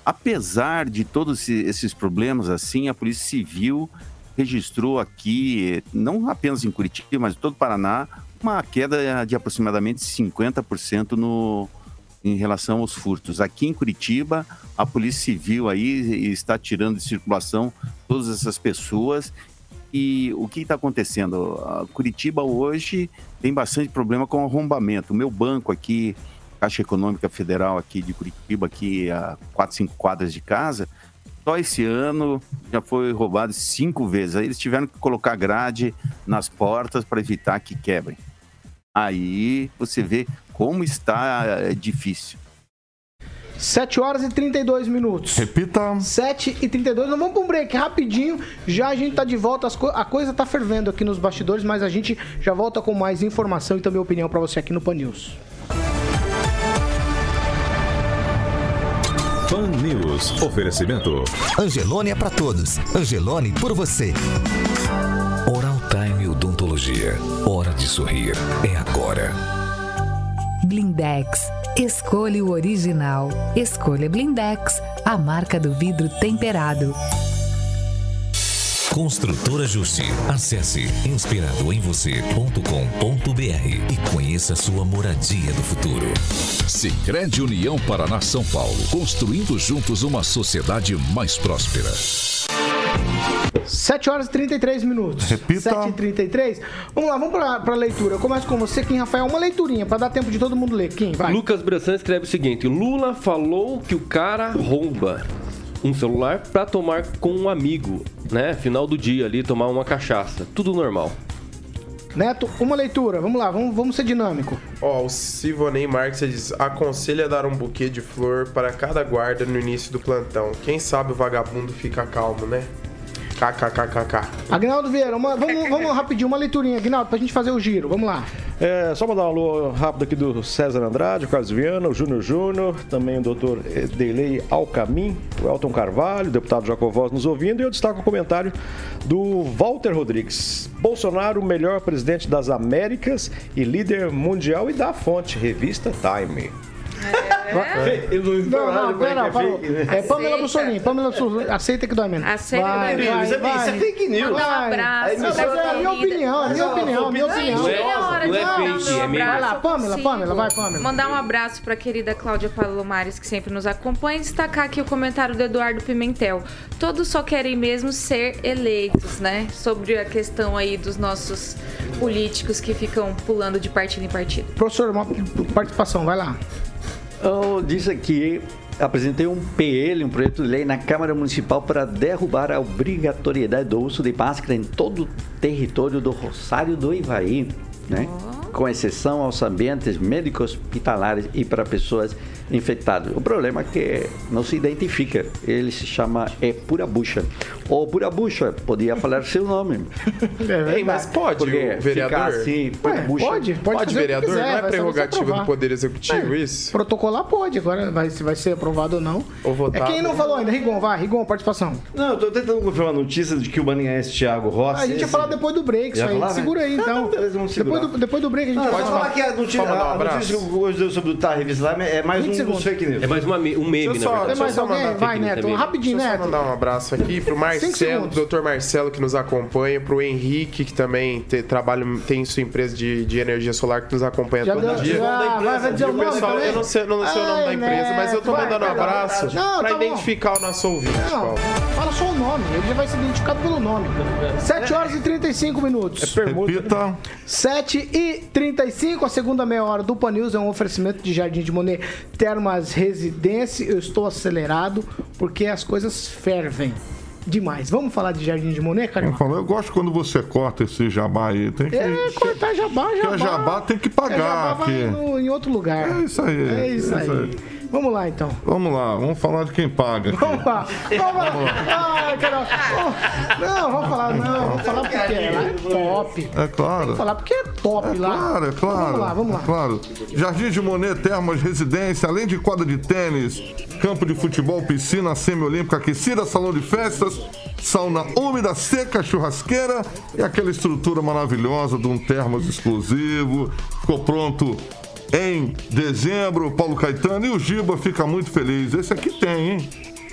Apesar de todos esse- esses problemas, assim, a Polícia Civil registrou aqui, não apenas em Curitiba, mas em todo o Paraná, uma queda de aproximadamente 50% no, em relação aos furtos. Aqui em Curitiba, a Polícia Civil aí está tirando de circulação todas essas pessoas. E o que está acontecendo? A Curitiba hoje tem bastante problema com arrombamento. O meu banco aqui, Caixa Econômica Federal aqui de Curitiba, aqui a 4, 5 quadras de casa, só esse ano já foi roubado cinco vezes. Aí eles tiveram que colocar grade nas portas para evitar que quebrem. Aí você vê como está é, difícil. 7 horas e 32 minutos. Repita. 7 e 32. Nós vamos para um break rapidinho. Já a gente tá de volta. as co- a coisa tá fervendo aqui nos bastidores, mas a gente já volta com mais informação e também opinião para você aqui no Pan News. Fan News. Oferecimento. Angelone é pra todos. Angelone por você. Oral Time Odontologia. Hora de sorrir. É agora. Blindex. Escolha o original. Escolha Blindex, a marca do vidro temperado. Construtora Justi. Acesse inspiradoemvocê.com.br e conheça sua moradia do futuro. Sicredi União Paraná São Paulo, construindo juntos uma sociedade mais próspera. 7 horas e 33 minutos. Repita. 7 e 33. Vamos lá, vamos pra, pra leitura. Eu começo com você, Kim Rafael. Uma leiturinha pra dar tempo de todo mundo ler. Kim, vai. Lucas Bressan escreve o seguinte: Lula falou que o cara rouba. Um celular para tomar com um amigo, né? Final do dia ali, tomar uma cachaça. Tudo normal. Neto, uma leitura. Vamos lá, vamos, vamos ser dinâmico. Ó, o Sivonei Marques diz: aconselha dar um buquê de flor para cada guarda no início do plantão. Quem sabe o vagabundo fica calmo, né? KKKKK. Agnaldo Vieira, uma- vamos, vamos rapidinho, uma leiturinha, Agnaldo, pra gente fazer o giro. Vamos lá. É, só mandar um alô rápido aqui do César Andrade, o Carlos Viana, o Júnior Júnior, também o doutor Delei Alcamin, o Elton Carvalho, o deputado Jacovós nos ouvindo, e eu destaco o comentário do Walter Rodrigues. Bolsonaro, melhor presidente das Américas e líder mundial e da fonte, revista Time. Não, não, pera, não, parou. É Pamela Bussolini, Pamela Bussolini, aceita que dói menos. Aceita vai, que dói vai, menos. Isso é- vai. isso é fake news. Um abraço Mas é a minha opinião, é a minha Não, opinião, minha opinião. Não é hora Não de é mandar fake, é abraço, Vai lá, eu Pamela. Pamela, vai, Pamela. Mandar um abraço pra querida Cláudia Palomares, que sempre nos acompanha, e destacar aqui o comentário do Eduardo Pimentel. Todos só querem mesmo ser eleitos, né? Sobre a questão aí dos nossos políticos que ficam pulando de partido em partido. Professor, uma participação, vai lá. Eu disse aqui, apresentei um PL, um projeto de lei na Câmara Municipal para derrubar a obrigatoriedade do uso de máscara em todo o território do Rosário do Ivaí, né? Com exceção aos ambientes médicos hospitalares e para pessoas infectadas. O problema é que não se identifica. Ele se chama é pura bucha. Ou pura bucha, podia falar seu nome. Ei, mas pode Porque o vereador? assim, pura Ué, bucha. pode, pode, Pode, vereador? quiser, não é prerrogativa do Poder Executivo É, isso? Protocolar pode, agora vai, se vai ser aprovado ou não. Ou É votar? quem não falou ainda, Rigon, vai, Rigon, participação. Não, eu tô tentando confirmar a notícia de que o Maninhense Thiago Rossi. a gente ia falar depois do break, isso aí. falar, né? Segura aí, Ah, então. não, depois, do, depois do break a gente fala. pode falar que a notícia, um a notícia que hoje deu sobre o Revista lá é mais 20 um segundos. dos fake news. É mais uma um meme, na verdade. Tem mais só alguém? Vai, Neto. também. Rapidinho, Deixa eu só Neto. mandar um abraço aqui pro Marcelo, doutor Marcelo que nos acompanha, pro Henrique que também te- trabalha, tem sua empresa de, de energia solar que nos acompanha Já todo deu, dia. já, vai, vai dizer o nome pessoal, também? eu não sei, eu não sei o nome da Ai, empresa, mas eu tô Neto, mandando um vai, vai, abraço Não, pra tá bom. identificar o nosso ouvinte, Não, Paulo. fala só o nome, ele já vai ser identificado pelo nome. 7 horas e 35 minutos. Repita. 7 e 35, a segunda meia hora do Pan News é um oferecimento de Jardim de Monet Termas Residência. Eu estou acelerado porque as coisas fervem demais. Vamos falar de Jardim de Monet, falo, eu gosto quando você corta esse jabá aí. Tem que, É, cortar jabá, que jabá. é jabá tem que É, pagar jabá vai aqui. no- em outro lugar. É isso aí, É isso é isso aí. aí. Vamos lá, então. Vamos lá, vamos falar de quem paga. aqui. Vamos lá. Vamos lá. Ai, Carioca. Oh, Não, vamos falar, não. Vamos falar porque é lá é top. É claro. Vamos falar porque é top É lá. claro, é claro. Vamos lá, vamos lá. É claro. Jardim de Monet, Termas, Residência, além de quadra de tênis, campo de futebol, piscina semiolímpica aquecida, salão de festas, sauna úmida, seca, churrasqueira e aquela estrutura maravilhosa de um termos exclusivo. Ficou pronto em dezembro, Paulo Caetano e o Giba fica muito feliz. Esse aqui tem, hein?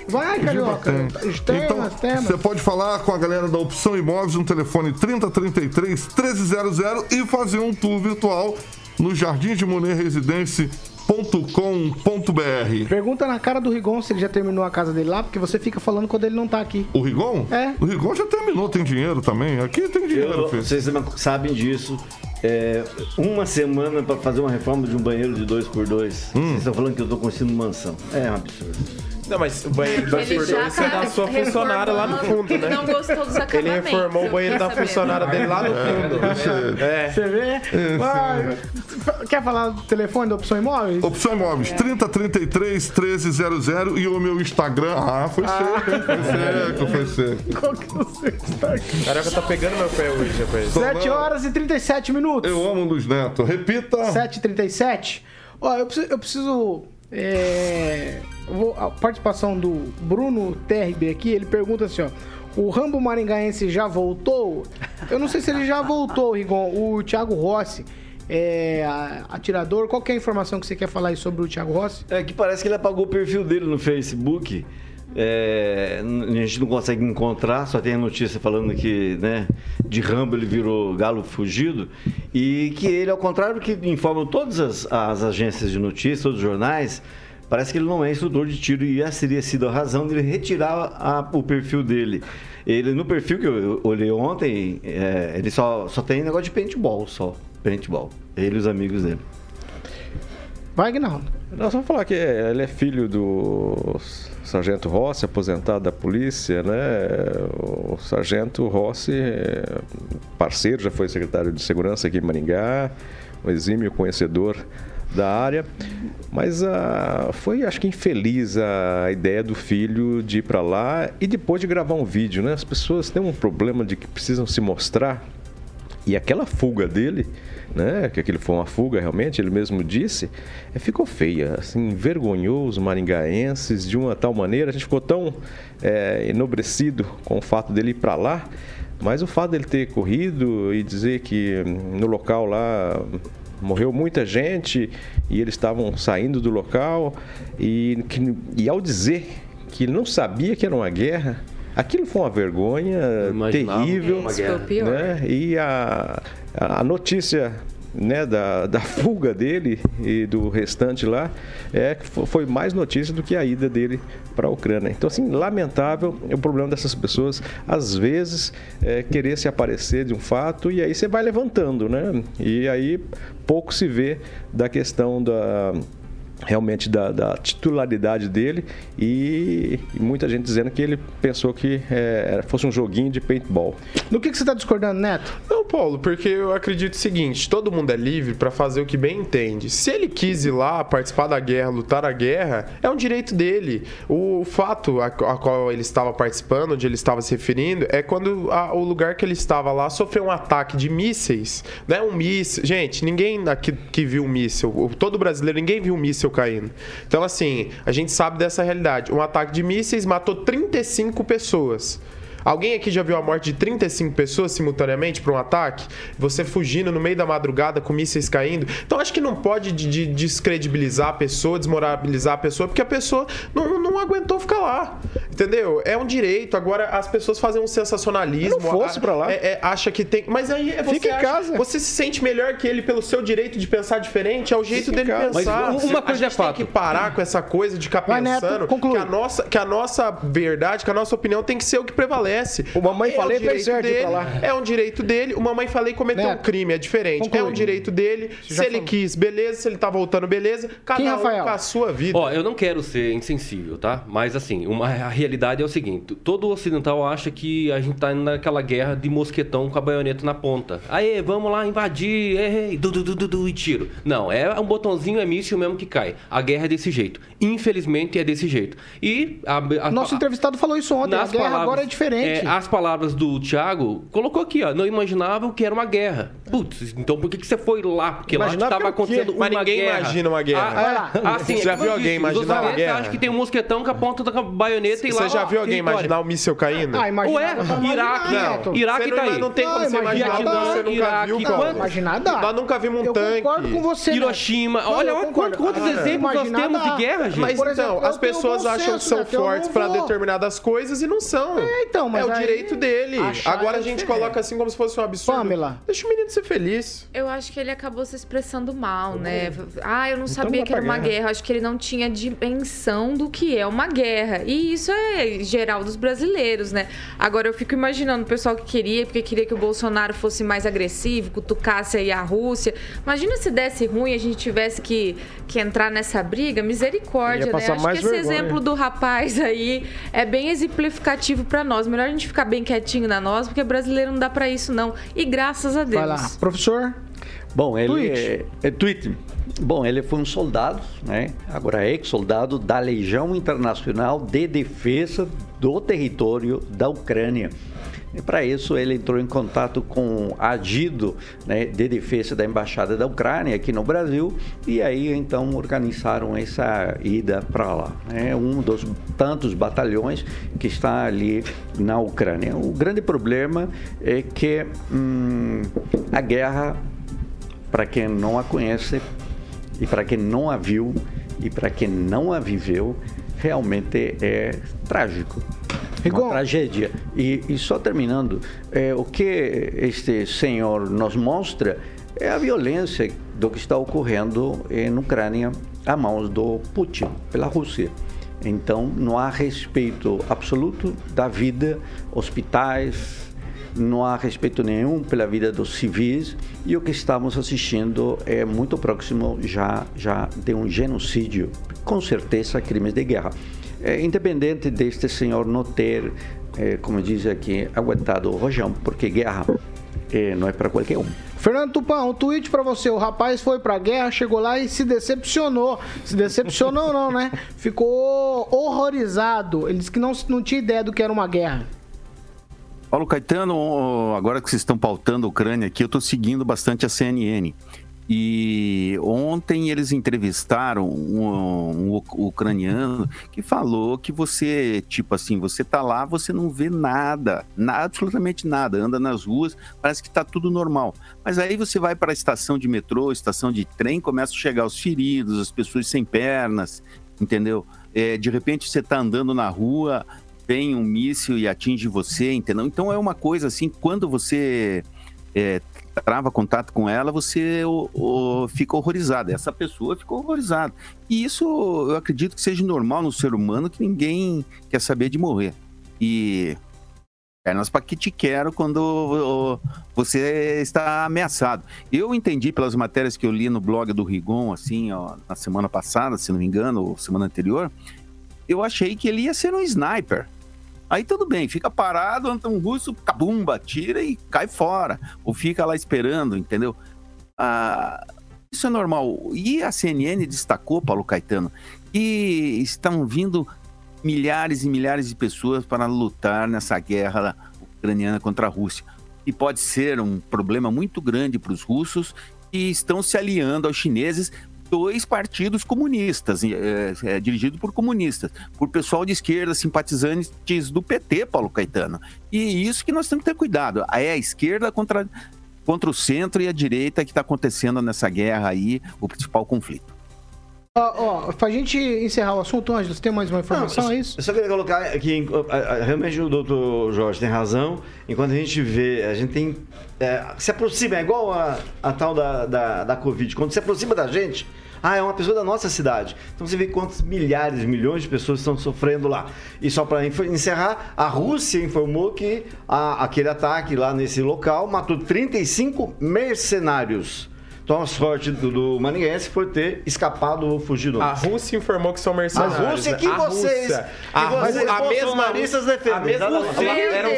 Vai, Carioca. tem. Os temas, Então, temas. você pode falar com a galera da Opção Imóveis no telefone 3033 1300 e fazer um tour virtual no Jardim de Monet Residência.com.br. Pergunta na cara do Rigon se ele já terminou a casa dele lá, porque você fica falando quando ele não tá aqui. O Rigon? É. O Rigon já terminou, tem dinheiro também. Aqui tem dinheiro, Eu, filho. vocês sabem disso. É, uma semana para fazer uma reforma de um banheiro de 2x2. Hum. Vocês estão falando que eu tô construindo mansão. É um absurdo. Não, mas o banheiro dois Ele já dois é da sua funcionária lá no fundo, né? Não gostou dos Ele reformou o banheiro da funcionária dele lá no fundo. É. Você vê? Vai. Quer falar do telefone da Opção Imóveis? Opção Imóveis 3033 1300 e o meu Instagram. Ah, foi seco, hein? Foi seco, foi seco. Qual que você está aqui? Caraca, tá pegando meu pé hoje, rapaz. 7 horas e 37 minutos. Eu amo Luiz Neto. Repita. 7h37. Ó, eu preciso. Eu preciso é, vou- a participação do Bruno TRB aqui, ele pergunta assim, ó. O Rambo Maringaense já voltou? Eu não sei se ele já voltou, Rigon. O Thiago Rossi, é, atirador. Qual é a informação que você quer falar aí sobre o Thiago Rossi? É que parece que ele apagou o perfil dele no Facebook. É, a gente não consegue encontrar, só tem a notícia falando que, né, de Rambo ele virou galo fugido e que ele, ao contrário do que informam todas as, as agências de notícias, todos os jornais, parece que ele não é instrutor de tiro e essa teria sido a razão dele retirar a- o perfil dele. Ele, no perfil que eu olhei ontem, é, ele só, só tem negócio de paintball, só. Paintball. Ele e os amigos dele. Vai, Gnaldo. Nós vamos falar que ele é filho do sargento Rossi, aposentado da polícia, né? O sargento Rossi, é parceiro, já foi secretário de segurança aqui em Maringá, um exímio conhecedor da área, mas ah, foi, acho que infeliz a ideia do filho de ir para lá e depois de gravar um vídeo, né? As pessoas têm um problema de que precisam se mostrar e aquela fuga dele, né, que aquilo foi uma fuga realmente, ele mesmo disse, é, ficou feia, assim, envergonhou os maringaenses de uma tal maneira, a gente ficou tão é, enobrecido com o fato dele ir para lá, mas o fato dele ter corrido e dizer que no local lá morreu muita gente e eles estavam saindo do local e, que, e ao dizer que ele não sabia que era uma guerra, Aquilo foi uma vergonha terrível. Isso foi o pior. Né? E a, a notícia né, da, da fuga dele e do restante lá é que foi mais notícia do que a ida dele para a Ucrânia. Então, assim, lamentável é o problema dessas pessoas, às vezes, é, querer se aparecer de um fato e aí você vai levantando, né? E aí pouco se vê da questão da realmente da, da, titularidade dele e, e, muita gente dizendo que ele pensou que é, fosse um joguinho de paintball. No que, que você está discordando, Neto? Não, Paulo, porque eu acredito o seguinte: todo mundo é livre para fazer o que bem entende. Se ele quis ir lá participar da guerra, lutar a guerra, é um direito dele. O fato a, a qual ele estava participando, onde ele estava se referindo, é quando a, o lugar que ele estava lá sofreu um ataque de mísseis, né? Um míssil. Gente, ninguém aqui que viu um míssil, todo brasileiro, ninguém viu um míssil caindo. Então, assim, a gente sabe dessa realidade. Um ataque de mísseis matou 35 pessoas. Alguém aqui já viu a morte de 35 pessoas simultaneamente por um ataque? Você fugindo no meio da madrugada com mísseis caindo? Então acho que não pode de, de descredibilizar a pessoa, desmoralizar a pessoa, porque a pessoa não, não aguentou ficar lá. Entendeu? É um direito. Agora as pessoas fazem um sensacionalismo. não fosse para lá. É, é, acha que tem. Mas aí é você Fica em acha- casa. Você se sente melhor que ele pelo seu direito de pensar diferente? É o jeito Fica dele pensar. Mas uma coisa a é gente tem fato. que parar com essa coisa de ficar Vai, Neto, pensando conclui. que a nossa que a nossa verdade, que a nossa opinião tem que ser o que prevalece. O Mamãe É Falei um fez direito certo dele, pra lá. É um direito dele. O Mamãe Falei cometeu Neto, um crime, é diferente. conclui. É um direito dele. Se ele falou. quis, beleza. Se ele tá voltando, beleza. Cada Quem, um Rafael? com a sua vida. Ó, eu não quero ser insensível, tá? Mas assim, uma, a realidade é o seguinte: todo ocidental acha que a gente tá indo naquela guerra de mosquetão com a baioneta na ponta. Aê, vamos lá invadir, ei, du, du, du, du, du, e tiro. Não, é um botãozinho, é míssil mesmo que cai. A guerra é desse jeito. Infelizmente é desse jeito. E a, a- Nosso a- entrevistado falou isso ontem. A guerra palavras- agora é diferente. é, as palavras do Thiago colocou aqui, ó. Não imaginava que era uma guerra. Putz, então por que, que você foi lá? Porque lá Imaginava estava que o quê? acontecendo Mas uma ninguém guerra. imagina uma guerra. Ah, ah, assim, Você já viu alguém imaginar uma guerra? acham que tem um mosquetão com a ponta da baioneta e lá. Você já ó, viu alguém imaginar o míssil caindo? Ah, imagina. Ué, Iraque, Neto. Iraque tá não, aí. não tem como Não, você imaginar você nunca Iraque, viu, Paulo. Imaginar dá. Nós nunca vimos um eu tanque. concordo com você. Neto. Hiroshima. Não, Olha, eu olha concordo. quantos Ah, exemplos nós temos dá. de guerra, gente. Mas Por então, as eu pessoas acham que são eu não fortes pra vou. determinadas coisas e não são. É, então, mas É o direito dele. Agora é a gente coloca assim como se fosse um absurdo. Pamela. Deixa o menino ser feliz. Eu acho que ele acabou se expressando mal, né? Ah, eu não sabia vai que era uma guerra. guerra. Acho que ele não tinha dimensão do que é uma guerra. E isso é geral dos brasileiros, né? Agora eu fico imaginando o pessoal que queria, porque queria que o Bolsonaro fosse mais agressivo, cutucasse aí a Rússia. Imagina se desse ruim e a gente tivesse que, que entrar nessa briga. Misericórdia, Ia né? Acho que esse vergonha. exemplo do rapaz aí é bem exemplificativo pra nós. Melhor a gente ficar bem quietinho na nós, porque brasileiro não dá pra isso, não. E graças a Deus. Vai lá. Professor, Bom, ele Tweet. é, é tweet. Bom, ele foi um soldado, né? Agora é ex-soldado da Legião Internacional de Defesa do Território da Ucrânia. E para isso ele entrou em contato com a Agido, né, de defesa da embaixada da Ucrânia aqui no Brasil, e aí então organizaram essa ida para lá. né? Um dos tantos batalhões que está ali na Ucrânia. O grande problema é que hum, a guerra para quem não a conhece e para quem não a viu e para quem não a viveu, realmente é trágico. Uma tragédia. E, e só terminando, é, o que este senhor nos mostra é a violência do que está ocorrendo na Ucrânia a mãos do Putin, pela Rússia. Então, não há respeito absoluto da vida, hospitais, não há respeito nenhum pela vida dos civis e o que estamos assistindo é muito próximo já, já de um genocídio, com certeza crimes de guerra. É, independente deste senhor não ter, é, como diz aqui, aguentado o rojão, porque guerra é, não é para qualquer um. Fernando Tupan, um tweet pra você. O rapaz foi pra guerra, chegou lá e se decepcionou. Se decepcionou não, né? Ficou horrorizado. Ele disse que não, não tinha ideia do que era uma guerra. Paulo Caetano, agora que vocês estão pautando a Ucrânia aqui, eu estou seguindo bastante a CNN. E ontem eles entrevistaram um, um ucraniano que falou que você, tipo assim, você tá lá, você não vê nada, nada, absolutamente nada, anda nas ruas, parece que tá tudo normal. Mas aí você vai para a estação de metrô, estação de trem, começa a chegar os feridos, as pessoas sem pernas, entendeu? É, de repente você tá andando na rua, vem um míssil e atinge você, entendeu? Então é uma coisa assim, quando você é, trava contato com ela, você o, o, fica horrorizado. Essa pessoa ficou horrorizada. E isso eu acredito que seja normal no ser humano, que ninguém quer saber de morrer. E pernas para que te quero quando você está ameaçado. Eu entendi pelas matérias que eu li no blog do Rigon, assim, ó, na semana passada, se não me engano, ou semana anterior, eu achei que ele ia ser um sniper. Aí tudo bem, fica parado, um russo, cabumba, tira e cai fora. Ou fica lá esperando, entendeu? Ah, isso é normal. E a CNN destacou, Paulo Caetano, que estão vindo milhares e milhares de pessoas para lutar nessa guerra ucraniana contra a Rússia. E pode ser um problema muito grande para os russos que estão se aliando aos chineses dois partidos comunistas, é, é, dirigido por comunistas, por pessoal de esquerda, simpatizantes do PT, Paulo Caetano. E isso que nós temos que ter cuidado. É a esquerda contra, contra o centro e a direita que está acontecendo nessa guerra aí, o principal conflito. Ó, oh, pra gente encerrar o assunto, Ângelo, você tem mais uma informação, Não, é isso? Eu só queria colocar aqui, realmente o doutor Jorge tem razão, enquanto a gente vê, a gente tem, é, se aproxima, é igual a, a tal da, da, da Covid, quando se aproxima da gente, ah, é uma pessoa da nossa cidade. Então você vê quantos milhares, milhões de pessoas estão sofrendo lá. E só para encerrar, a Rússia informou que a, aquele ataque lá nesse local matou 35 mercenários. Então a sorte do, do foi ter escapado ou fugido. A Rússia informou que são mercenários. A Rússia que a vocês, Rússia. Que a, vocês a mesma defendem. A mesma Rússia eram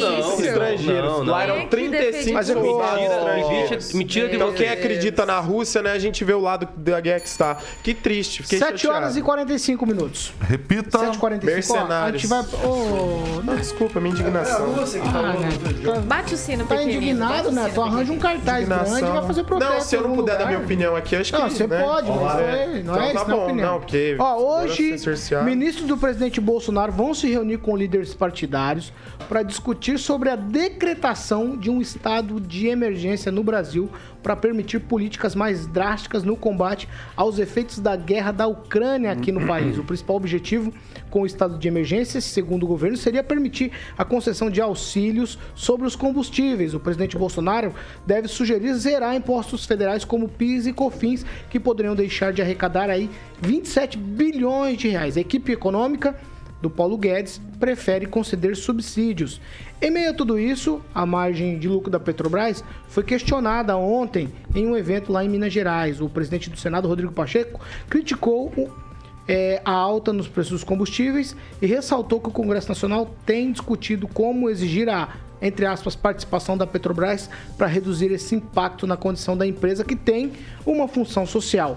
não, estrangeiros. não, não. Lá eram 35 Mas eu estrangeiros. mentira de Então quem acredita na Rússia, né, a gente vê o lado da guerra que está. Que triste, fiquei 7 chateado. horas e 45 minutos. Repita. 7h45. Mercenários. A gente vai. Ô, Não, desculpa, minha indignação. ah, Bate o sino, tá indignado, bate o né? arranja um cartaz grande e vai fazer protesto. Não, se eu não puder dar lugar. minha opinião aqui, acho que Não, você né? pode, mas É. é, não Então é tá isso, não é bom, opinião. não, porque Ó, hoje, ministros do presidente Bolsonaro vão se reunir com líderes partidários para discutir sobre a decretação de um estado de emergência no Brasil para permitir políticas mais drásticas no combate aos efeitos da guerra da Ucrânia aqui no país. O principal objetivo com o estado de emergência, segundo o governo, seria permitir a concessão de auxílios sobre os combustíveis. O presidente Bolsonaro deve sugerir zerar impostos federais como PIS e COFINS, que poderiam deixar de arrecadar aí 27 bilhões de reais. A equipe econômica do Paulo Guedes prefere conceder subsídios. Em meio a tudo isso, a margem de lucro da Petrobras foi questionada ontem em um evento lá em Minas Gerais. O presidente do Senado, Rodrigo Pacheco, criticou o é, a alta nos preços dos combustíveis e ressaltou que o Congresso Nacional tem discutido como exigir a, entre aspas, participação da Petrobras para reduzir esse impacto na condição da empresa que tem uma função social.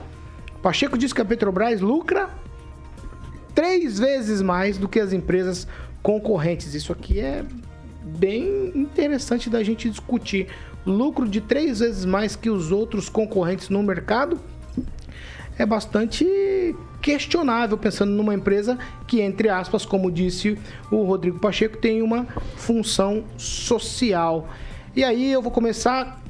Pacheco disse que a Petrobras lucra três vezes mais do que as empresas concorrentes. Isso aqui é bem interessante da gente discutir. Lucro de três vezes mais que os outros concorrentes no mercado é bastante questionável pensando numa empresa que, entre aspas, como disse o Rodrigo Pacheco, tem uma função social. E aí eu vou começar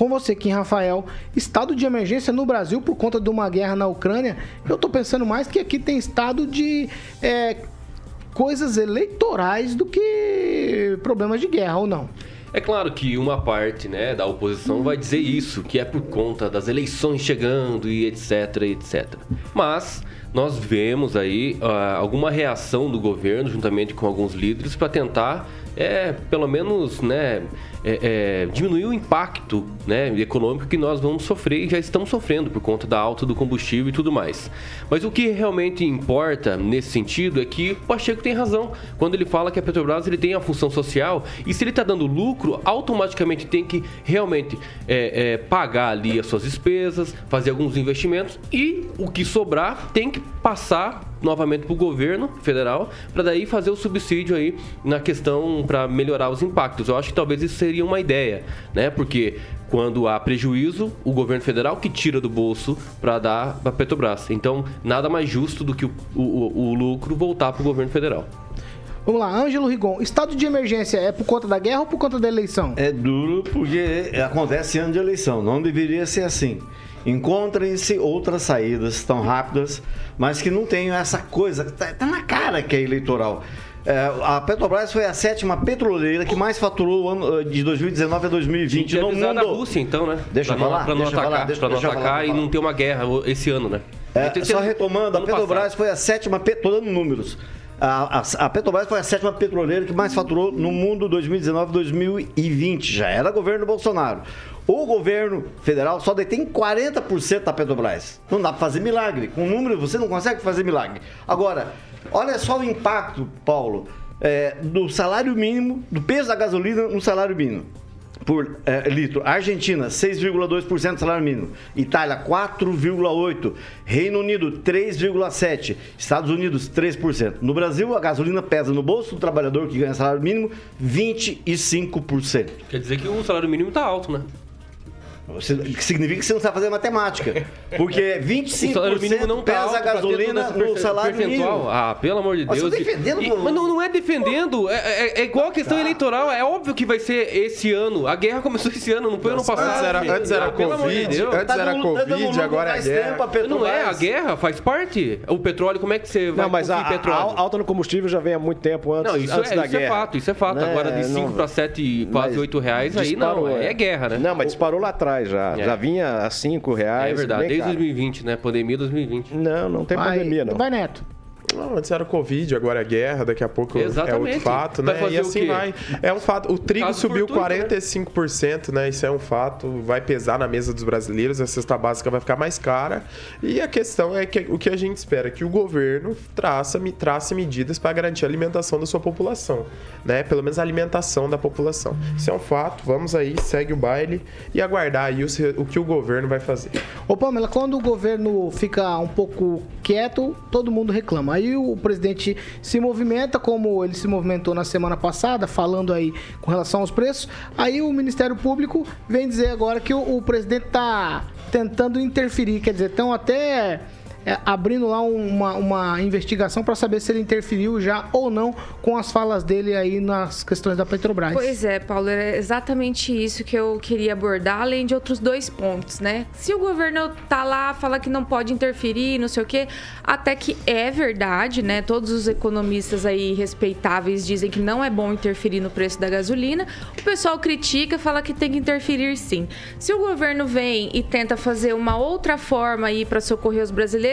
com você, Kim Rafael. Estado de emergência no Brasil por conta de uma guerra na Ucrânia. Eu tô pensando mais que aqui tem estado de é, coisas eleitorais do que problemas de guerra, ou não? É claro que uma parte né, da oposição vai dizer isso, que é por conta das eleições chegando e etc, etc. Mas nós vemos aí ah, alguma reação do governo, juntamente com alguns líderes, para tentar, é, pelo menos, né, é, é, diminuir o impacto né, econômico que nós vamos sofrer e já estamos sofrendo por conta da alta do combustível e tudo mais. Mas o que realmente importa nesse sentido é que o Pacheco tem razão quando ele fala que a Petrobras ele tem a função social e se ele está dando lucro, automaticamente tem que realmente é, é, pagar ali as suas despesas, fazer alguns investimentos e o que sobrar tem que passar novamente para o governo federal para daí fazer o subsídio aí na questão para melhorar os impactos. Eu acho que talvez isso seria uma ideia, né? Porque quando há prejuízo, o governo federal que tira do bolso para dar para a Petrobras. Então, nada mais justo do que o, o, o lucro voltar para o governo federal. Vamos lá, Ângelo Rigon. Estado de emergência é por conta da guerra ou por conta da eleição? É duro porque acontece ano de eleição. Não deveria ser assim. Encontrem-se outras saídas tão rápidas, mas que não tenham essa coisa. Tá, tá na cara que é eleitoral. É, a Petrobras foi a sétima petroleira que mais faturou ano, de 2019 a 2020 Tinha no mundo. da Rússia, então, né? Deixa eu pra falar, Não, pra não eu atacar, falar, deixa- não deixa eu falar, atacar eu e não ter uma guerra esse ano, né? É, Tem só retomando, a Petrobras passado. foi a sétima, tô dando números. A, a, a Petrobras foi a sétima petroleira que mais faturou no mundo 2019-2020. Já era governo Bolsonaro. O governo federal só detém 40% da Petrobras. Não dá para fazer milagre. Com número você não consegue fazer milagre. Agora, olha só o impacto, Paulo, é, do salário mínimo, do peso da gasolina no salário mínimo por eh, litro. Argentina, 6,2% do salário mínimo. Itália, 4,8%. Reino Unido, 3,7%. Estados Unidos, 3%. No Brasil, a gasolina pesa no bolso do trabalhador que ganha salário mínimo 25%. Quer dizer que o salário mínimo tá alto, né? Você- que significa que você não sabe fazer matemática. Porque O salário mínimo 25% não tá pesa alto a gasolina no salário percentual. mínimo. Ah, pelo amor de Mas Deus. você tá defendendo, E- mas não, não é defendendo. É, é- é igual a questão eleitoral. É óbvio que vai ser esse ano. A guerra começou esse ano, não foi ano passado. Antes era, antes era Ah, de Covid, Deus. antes era Tá tá dando Covid, agora é guerra. tempo. Não é, a guerra faz parte. O petróleo, como é que você vai Não, mas a, petróleo? a alta no combustível já vem há muito tempo antes, Não, isso, antes é, da isso é guerra. fato, isso é fato. Né? Agora de 5 Não- para 7, quase mas 8 reais, aí não, aí é guerra, né? Não, mas disparou lá atrás já. É. Já vinha a 5 reais. É verdade, desde caro. 2020, né? Pandemia 2020. Não, não tem Vai, pandemia, não. vai, Neto. Não, antes era Covid, agora é guerra, daqui a pouco é Exatamente. outro fato, né? E o assim vai. É um fato. O trigo Caso subiu fortuito, né? 45%, né? Isso é um fato. Vai pesar na mesa dos brasileiros, a cesta básica vai ficar mais cara. E a questão é que o que a gente espera é que o governo traça, me- trace medidas para garantir a alimentação da sua população, né? Pelo menos a alimentação da população. Isso é um fato. Vamos aí, segue o baile e aguardar aí o, o que o governo vai fazer. Ô Pamela, quando o governo fica um pouco quieto, todo mundo reclama. Aí o presidente se movimenta, como ele se movimentou na semana passada, falando aí com relação aos preços. Aí o Ministério Público vem dizer agora que o, o presidente tá tentando interferir, quer dizer, estão até é, abrindo lá uma, uma investigação para saber se ele interferiu já ou não com as falas dele aí nas questões da Petrobras. Pois é, Paulo, é exatamente isso que eu queria abordar, além de outros dois pontos, né? Se o governo tá lá, fala que não pode interferir, não sei o quê, até que é verdade, né? Todos os economistas aí respeitáveis dizem que não é bom interferir no preço da gasolina. O pessoal critica, fala que tem que interferir sim. Se o governo vem e tenta fazer uma outra forma aí para socorrer os brasileiros,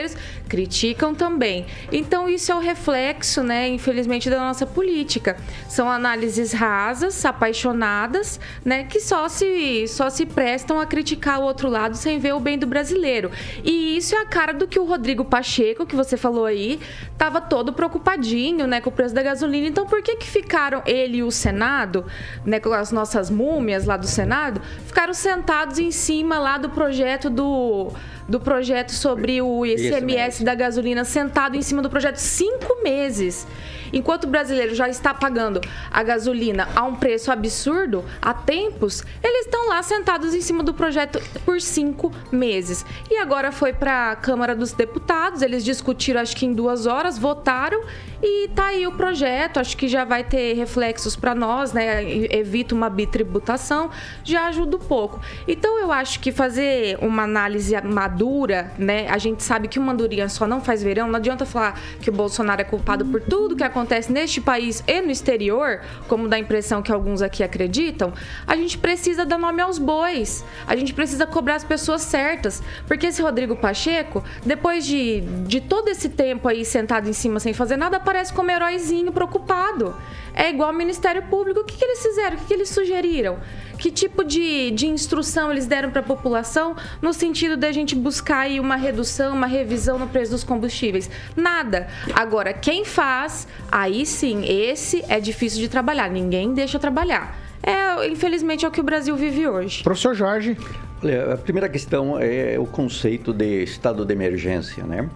criticam também. Então isso é o reflexo, né, infelizmente da nossa política. São análises rasas, apaixonadas, né, que só se só se prestam a criticar o outro lado sem ver o bem do brasileiro. E isso é a cara do que o Rodrigo Pacheco, que você falou aí, tava todo preocupadinho, né, com o preço da gasolina. Então por que que ficaram ele e o Senado, né, com as nossas múmias lá do Senado, ficaram sentados em cima lá do projeto do do projeto sobre o ICMS da gasolina sentado em cima do projeto cinco meses. Enquanto o brasileiro já está pagando a gasolina a um preço absurdo há tempos, eles estão lá sentados em cima do projeto por cinco meses. E agora foi para a Câmara dos Deputados, eles discutiram acho que em duas horas, votaram E tá aí o projeto, acho que já vai ter reflexos para nós, né? Evita uma bitributação, já ajuda um pouco. Então eu acho que fazer uma análise madura, né? A gente sabe que uma andorinha só não faz verão, não adianta falar que o Bolsonaro é culpado por tudo que acontece neste país e no exterior, como dá a impressão que alguns aqui acreditam. A gente precisa dar nome aos bois. A gente precisa cobrar as pessoas certas. Porque esse Rodrigo Pacheco, depois de, de todo esse tempo aí sentado em cima sem fazer nada, aparece como heróizinho preocupado. É igual ao Ministério Público. O que, que eles fizeram? O que, que eles sugeriram? Que tipo de, de instrução eles deram para a população no sentido da gente buscar aí uma redução, uma revisão no preço dos combustíveis? Nada. Agora, quem faz, aí sim, esse é difícil de trabalhar. Ninguém deixa trabalhar. É, infelizmente, é o que o Brasil vive hoje. Professor Jorge. Olha, a primeira questão é o conceito de estado de emergência, né?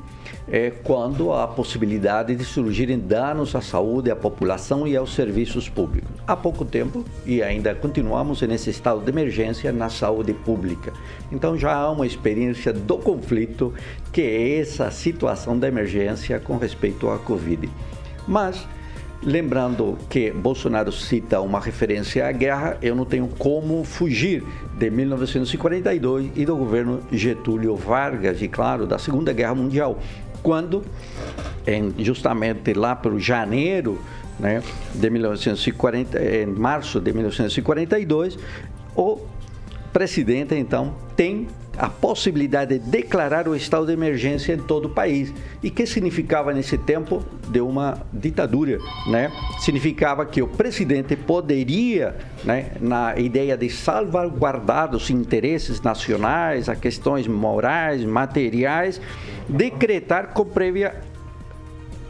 É quando há possibilidade de surgirem danos à saúde, à população e aos serviços públicos. Há pouco tempo, e ainda continuamos nesse estado de emergência na saúde pública. Então já há uma experiência do conflito, que é essa situação de emergência com respeito à Covid. Mas Lembrando que Bolsonaro cita uma referência à guerra, eu não tenho como fugir de 1942 e do governo Getúlio Vargas, e claro, da Segunda Guerra Mundial, quando, em, justamente lá para janeiro né, de 1940, em março de 1942, o presidente então tem a possibilidade de declarar o estado de emergência em todo o país. E que significava nesse tempo de uma ditadura, né? Significava que o presidente poderia, né, na ideia de salvaguardar os interesses nacionais, as questões morais, materiais, decretar com prévia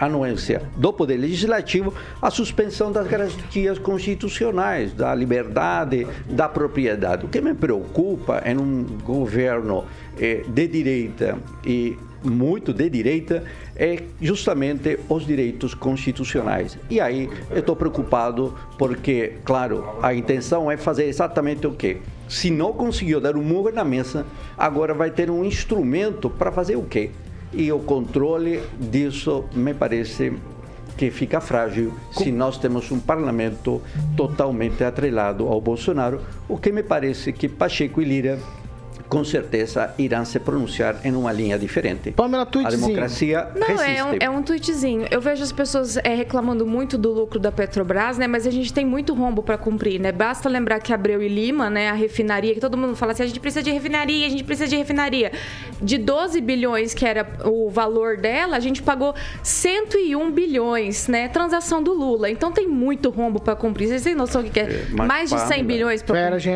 anuência do Poder Legislativo a suspensão das garantias constitucionais, da liberdade, da propriedade. O que me preocupa é um governo eh, de direita e muito de direita é justamente os direitos constitucionais. E aí eu estou preocupado porque, claro, a intenção é fazer exatamente o quê? Se não conseguiu dar um murro na mesa, agora vai ter um instrumento para fazer o quê? E o controle disso me parece que fica frágil se nós temos um parlamento totalmente atrelado ao Bolsonaro, o que me parece que Pacheco e Lira com certeza irão se pronunciar em uma linha diferente. Pamela, A democracia Não, resiste. é um, é um tweetzinho. Eu vejo as pessoas é, reclamando muito do lucro da Petrobras, né? Mas a gente tem muito rombo para cumprir, né? Basta lembrar que Abreu e Lima, né? A refinaria, que todo mundo fala assim, a gente precisa de refinaria, a gente precisa de refinaria. De 12 bilhões, que era o valor dela, a gente pagou 101 bilhões, né? Transação do Lula. Então tem muito rombo para cumprir. Vocês têm noção do que é? Mais de 100 Pamela. bilhões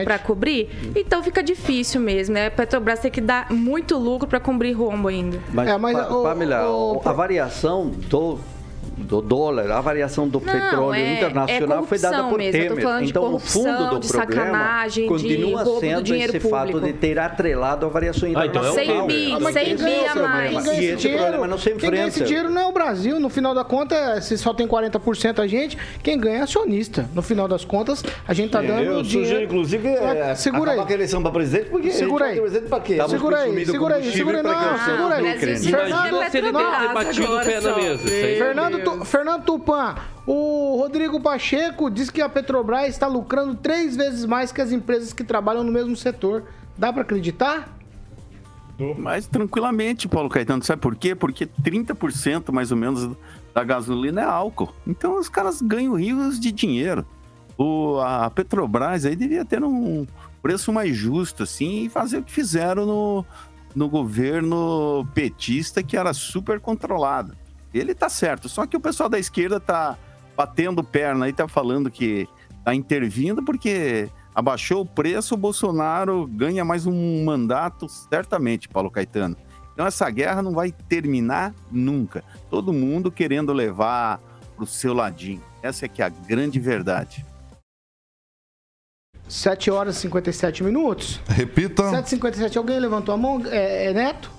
para cobrir? Então fica difícil mesmo, né? A Petrobras tem que dar muito lucro para cobrir rombo ainda. Mas, É, mas, Pa- o- Pamela, o- a variação do, do dólar, a variação do Não, petróleo é- internacional é foi dada por mesmo. Eu tô Temer. então, o fundo do de problema continua sendo esse fato público. de ter atrelado a variação Ah, então é internacional. um 100 bi, Ah, mas 100 quem bi a mais. Quem ganha E esse dinheiro, problema não se quem ganha esse enfrenta. dinheiro não é o Brasil. No final da conta, é- se só tem 40% a gente, quem ganha é acionista. No final das contas, a gente tá dando eu dinheiro. sugiro, inclusive, é, segura aí. a eleição para presidente, porque Segura aí. presidente para quê? Segura aí, segura aí, segura aí. Não, segura aí. Imagina se ele ter batido o pé na mesa. Isso aí. Fernando, Fernando Tupan, o Rodrigo Pacheco diz que a Petrobras está lucrando três vezes mais que as empresas que trabalham no mesmo setor. Dá para acreditar? Mas tranquilamente, Paulo Caetano. Sabe por quê? Porque 30% mais ou menos da gasolina é álcool. Então os caras ganham rios de dinheiro. O, a Petrobras aí devia ter um preço mais justo, assim, e fazer o que fizeram no, no governo petista, que era super controlado. Ele tá certo, só que o pessoal da esquerda tá batendo perna aí, tá falando que tá intervindo porque abaixou o preço, o Bolsonaro ganha mais um mandato, certamente, Paulo Caetano. Então essa guerra não vai terminar nunca. Todo mundo querendo levar pro seu ladinho. Essa é que é a grande verdade. 7 horas e 57 minutos. Repita. 7h57. Alguém levantou a mão? É, é Neto?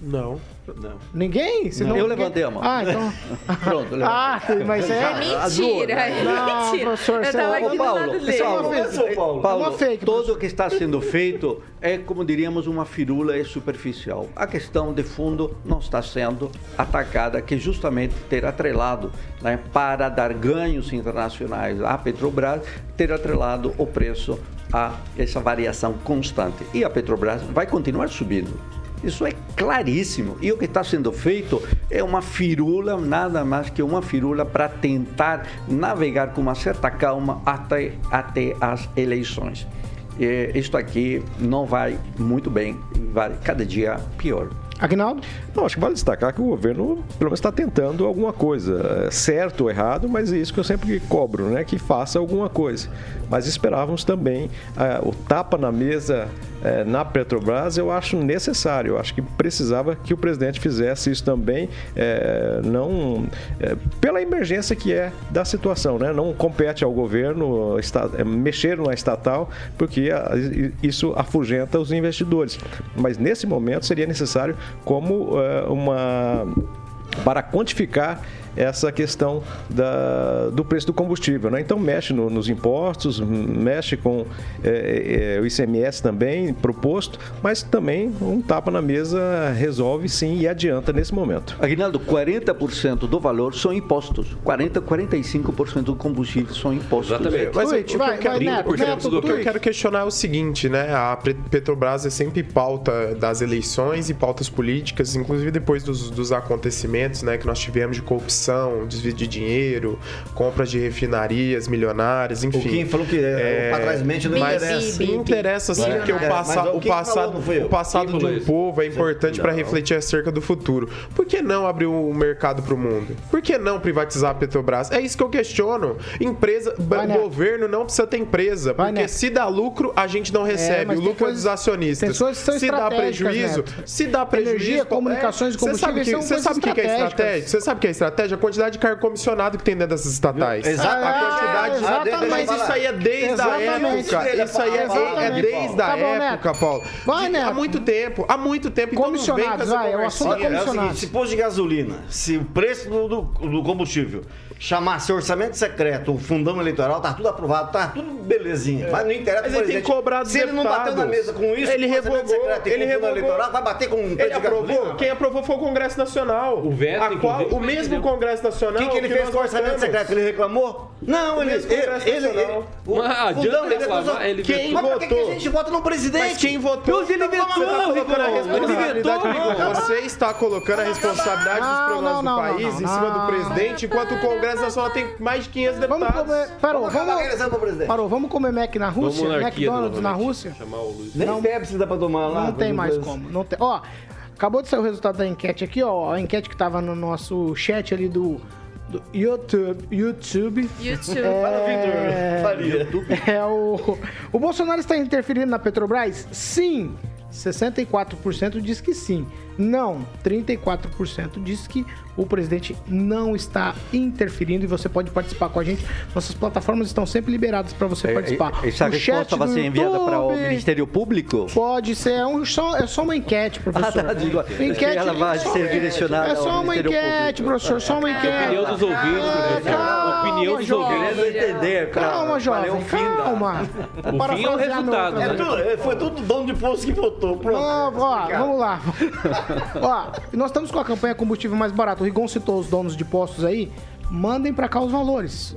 Não. Não. Ninguém? Não- Eu levantei a mão. Ah, então. Pronto, eu Ah, mas é. É mentira, é Não, mentira. professor, Eu tava é aqui do Paulo, dele. pessoal, Paulo. Paulo, É uma fake, tudo o que está sendo feito é, como diríamos, uma firula é superficial. A questão de fundo não está sendo atacada, que justamente ter atrelado né, para dar ganhos internacionais à Petrobras, ter atrelado o preço a essa variação constante. E a Petrobras vai continuar subindo. Isso é claríssimo. E o que está sendo feito é uma firula, nada mais que uma firula para tentar navegar com uma certa calma até, até as eleições. E isto aqui não vai muito bem, vai cada dia pior. Agnaldo? Não, acho que vale destacar que o governo, pelo menos, está tentando alguma coisa. É, Certo ou errado, mas é isso que eu sempre cobro, né? Que faça alguma coisa. Mas esperávamos também ah, o tapa na mesa eh, na Petrobras, eu acho necessário. Eu acho que precisava que o presidente fizesse isso também, eh, não pela emergência que é da situação, né? Não compete ao governo eh, mexer na estatal, porque isso afugenta os investidores. Mas nesse momento seria necessário como eh, uma para quantificar essa questão da, do preço do combustível. Né? Então, mexe no- nos impostos, mexe com eh, eh, o ICMS também proposto, mas também um tapa na mesa resolve sim e adianta nesse momento. Aguinaldo, 40% do valor são impostos. 40, 45% do combustível são impostos. Mas o- o, que eu quero- o que eu quero questionar é o seguinte, né? A Petrobras é sempre pauta das eleições e pautas políticas, inclusive depois dos, dos acontecimentos, né, que nós tivemos de corrupção, desvio de dinheiro, compras de refinarias milionárias, enfim. Kim falou que, é, pra trás mente não mas interessa. Não interessa, sim, porque o, passa, o o passado, o passado de um isso? povo é importante para refletir acerca do futuro. Por que não abrir o mercado para o mundo? Por que não privatizar a Petrobras? É isso que eu questiono. Empresa, Vai, o Neto. governo não precisa ter empresa, porque Neto. se dá lucro, a gente não recebe. mas o lucro é dos acionistas. se dá prejuízo, Neto. se dá prejuízo, Energia, comunicações e Você sabe combustíveis que- são Você sabe o que é estratégia? Você sabe o que é estratégia? A quantidade de cargo comissionado que tem dentro dessas estatais. Exato. A quantidade. Exatamente. Mas isso aí é desde Exatamente. a época. Isso aí é, é Exatamente. desde a Tá bom, época, Neto. Paulo. Vai, Neto. Há muito tempo. Há muito tempo. Então não vem com Comissionados, essa vai, é o assunto é conversinha. É o seguinte, se posto de gasolina, se o preço do- do combustível chamasse orçamento secreto, o fundão eleitoral, tá tudo aprovado, tá tudo belezinha. Mas não interessa Mas ele tem cobrado Se ele não bateu na mesa com isso, Ele com revogou, secreto e ele revogou. eleitoral, vai bater com um Ele aprovou? gasolina? Quem aprovou foi o Congresso Nacional. O veto, a qual, O mesmo? Congresso Nacional. O que, que ele que fez com o orçamento secreto? Ele reclamou? Não, O ele. ele, ele, ele- o Mas fundão, ele ele Quem Mas pra que votou? a gente vota no presidente? Mas quem votou? Ele vetou, Você está colocando a responsabilidade, Ele vetou. Você está colocando a responsabilidade dos problemas do país em cima do presidente, enquanto o Congresso Nacional tem mais de 500 Vamos deputados. comer. Parou, Vamos vamos. presidente. Parou, vamos comer Mac na Rússia? McDonald's na. Rússia? Chamar o Luiz. Nem Não. Pepsi dá pra tomar lá. Não tem mais como. Não tem. Ó, acabou de sair o resultado da enquete aqui, ó. A enquete que tava no nosso chat ali do, do YouTube. YouTube. YouTube. É, Faria. é o, o Bolsonaro está interferindo na Petrobras? Sim. 64% diz que sim. Não, 34% diz que o presidente não está interferindo e você pode participar com a gente. Nossas plataformas estão sempre liberadas para você participar. Essa O chat resposta vai ser enviada para o Ministério Público? Pode ser, é, um, só, é só uma enquete, professor. Ah, tá, digo, ela vai só- ser direcionada É só uma Ministério enquete, Público. professor, só uma enquete. Opinião dos ouvintes, Ah, professor. calma, Opinião dos. Querendo entender, cara. Calma, é jovem, o fim da- calma. O fim é o resultado, É né? tudo- é, foi tudo dono de posto que votou. Pronto. Não, ó, vamos lá. ó, nós estamos com a campanha combustível mais barato. Rigon citou os donos de postos aí. Mandem pra cá os valores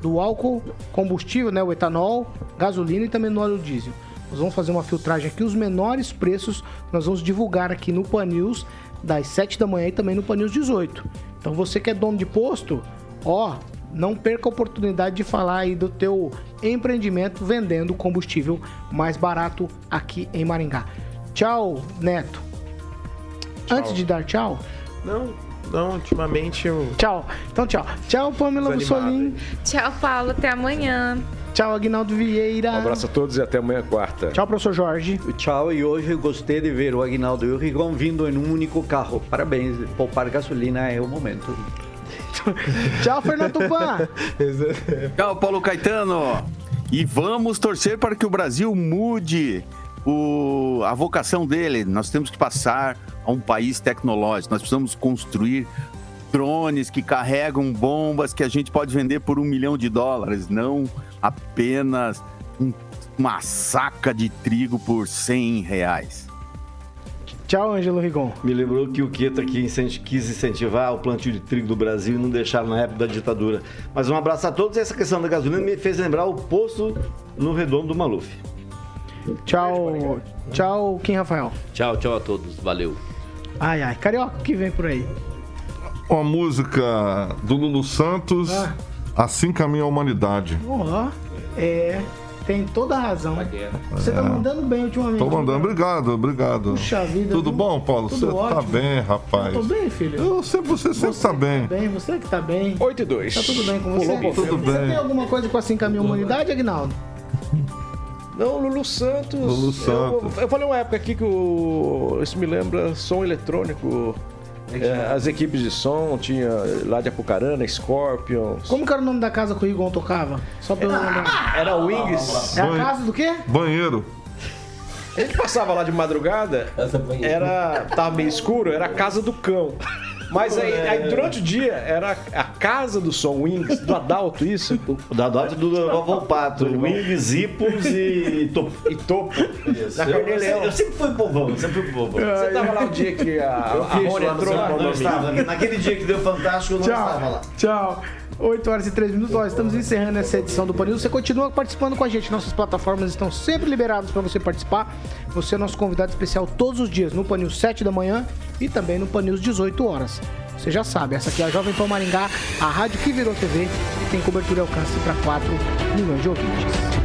do álcool, combustível, né, o etanol, gasolina e também no óleo diesel. Nós vamos fazer uma filtragem aqui, os menores preços nós vamos divulgar aqui no Pan News das 7 da manhã e também no Pan News 18. Então você que é dono de posto, ó, não perca a oportunidade de falar aí do teu empreendimento vendendo combustível mais barato aqui em Maringá. Tchau, Neto. Antes de dar tchau, Não, não, ultimamente eu. tchau. Então tchau. Tchau, Pamela. Mussolini. Tchau, Paulo. Até amanhã. Tchau, Aguinaldo Vieira. Um abraço a todos e até amanhã, quarta. Tchau, professor Jorge. Tchau, e hoje eu gostei de ver o Aguinaldo e o Rigon vindo em um único carro. Parabéns, poupar gasolina é o momento. Tchau, Fernando Tupan. Tchau, Paulo Caetano. E vamos torcer para que o Brasil mude o, a vocação dele. Nós temos que passar a um país tecnológico. Nós precisamos construir drones que carregam bombas que a gente pode vender por um milhão de dólares, não apenas um- uma saca de trigo por 100 reais. Tchau, Ângelo Rigon. Me lembrou que o Queta aqui quis incentivar o plantio de trigo do Brasil e não deixaram na época da ditadura. Mas um abraço a todos. Essa questão da gasolina me fez lembrar o poço no redondo do Maluf. Tchau, tchau, Kim Rafael. Tchau, tchau a todos. Valeu. Ai, ai. Carioca, o que vem por aí? Uma música do Lulu Santos, Ah. Assim Caminha a Humanidade. Ó, é. Tem toda a razão. Você tá É. mandando bem ultimamente. Tô mandando, né? obrigado, obrigado. Puxa vida, Tudo viu? bom, Paulo? Tudo Você tá ótimo. bem, rapaz? Eu tô bem, filho. Eu sei, você sempre tá bem. Bem, você que tá bem. 8 e 2. Tá tudo bem com você? Pulou Tudo Você bem. tem alguma coisa com assim caminho humanidade, Agnaldo? Não, Lulu Santos. Lulu Eu, Santos. eu falei uma época aqui que o, isso me lembra som eletrônico. É, as equipes de som tinha lá de Apucarana, Scorpions. Como que era o nome da casa que o Rigon tocava? Só pra eu lembrar. Era Wings. É a casa do quê? Banheiro. A gente passava lá de madrugada, era tava meio escuro, era a casa do cão. Mas aí, aí durante o dia era a casa do som Wings, do Adalto, isso? O da Dota do Volpato. Wings, Ipos e Topo. E topo. Na Eu, Carneleão. eu sempre fui povão, sempre fui povão. Você tava lá o dia que a, Eu a Rony entrou lá? condomínio. estava. Naquele dia que deu fantástico, eu não estava lá. Tchau. 8 horas e 3 minutos, nós estamos encerrando essa edição do Panil. Você continua participando com a gente. Nossas plataformas estão sempre liberadas para você participar. Você é nosso convidado especial todos os dias no Panil 7 da manhã e também no Panil 18 horas. Você já sabe, essa aqui é a Jovem Pan Maringá, a rádio que virou TV e tem cobertura e alcance para 4 milhões de ouvintes.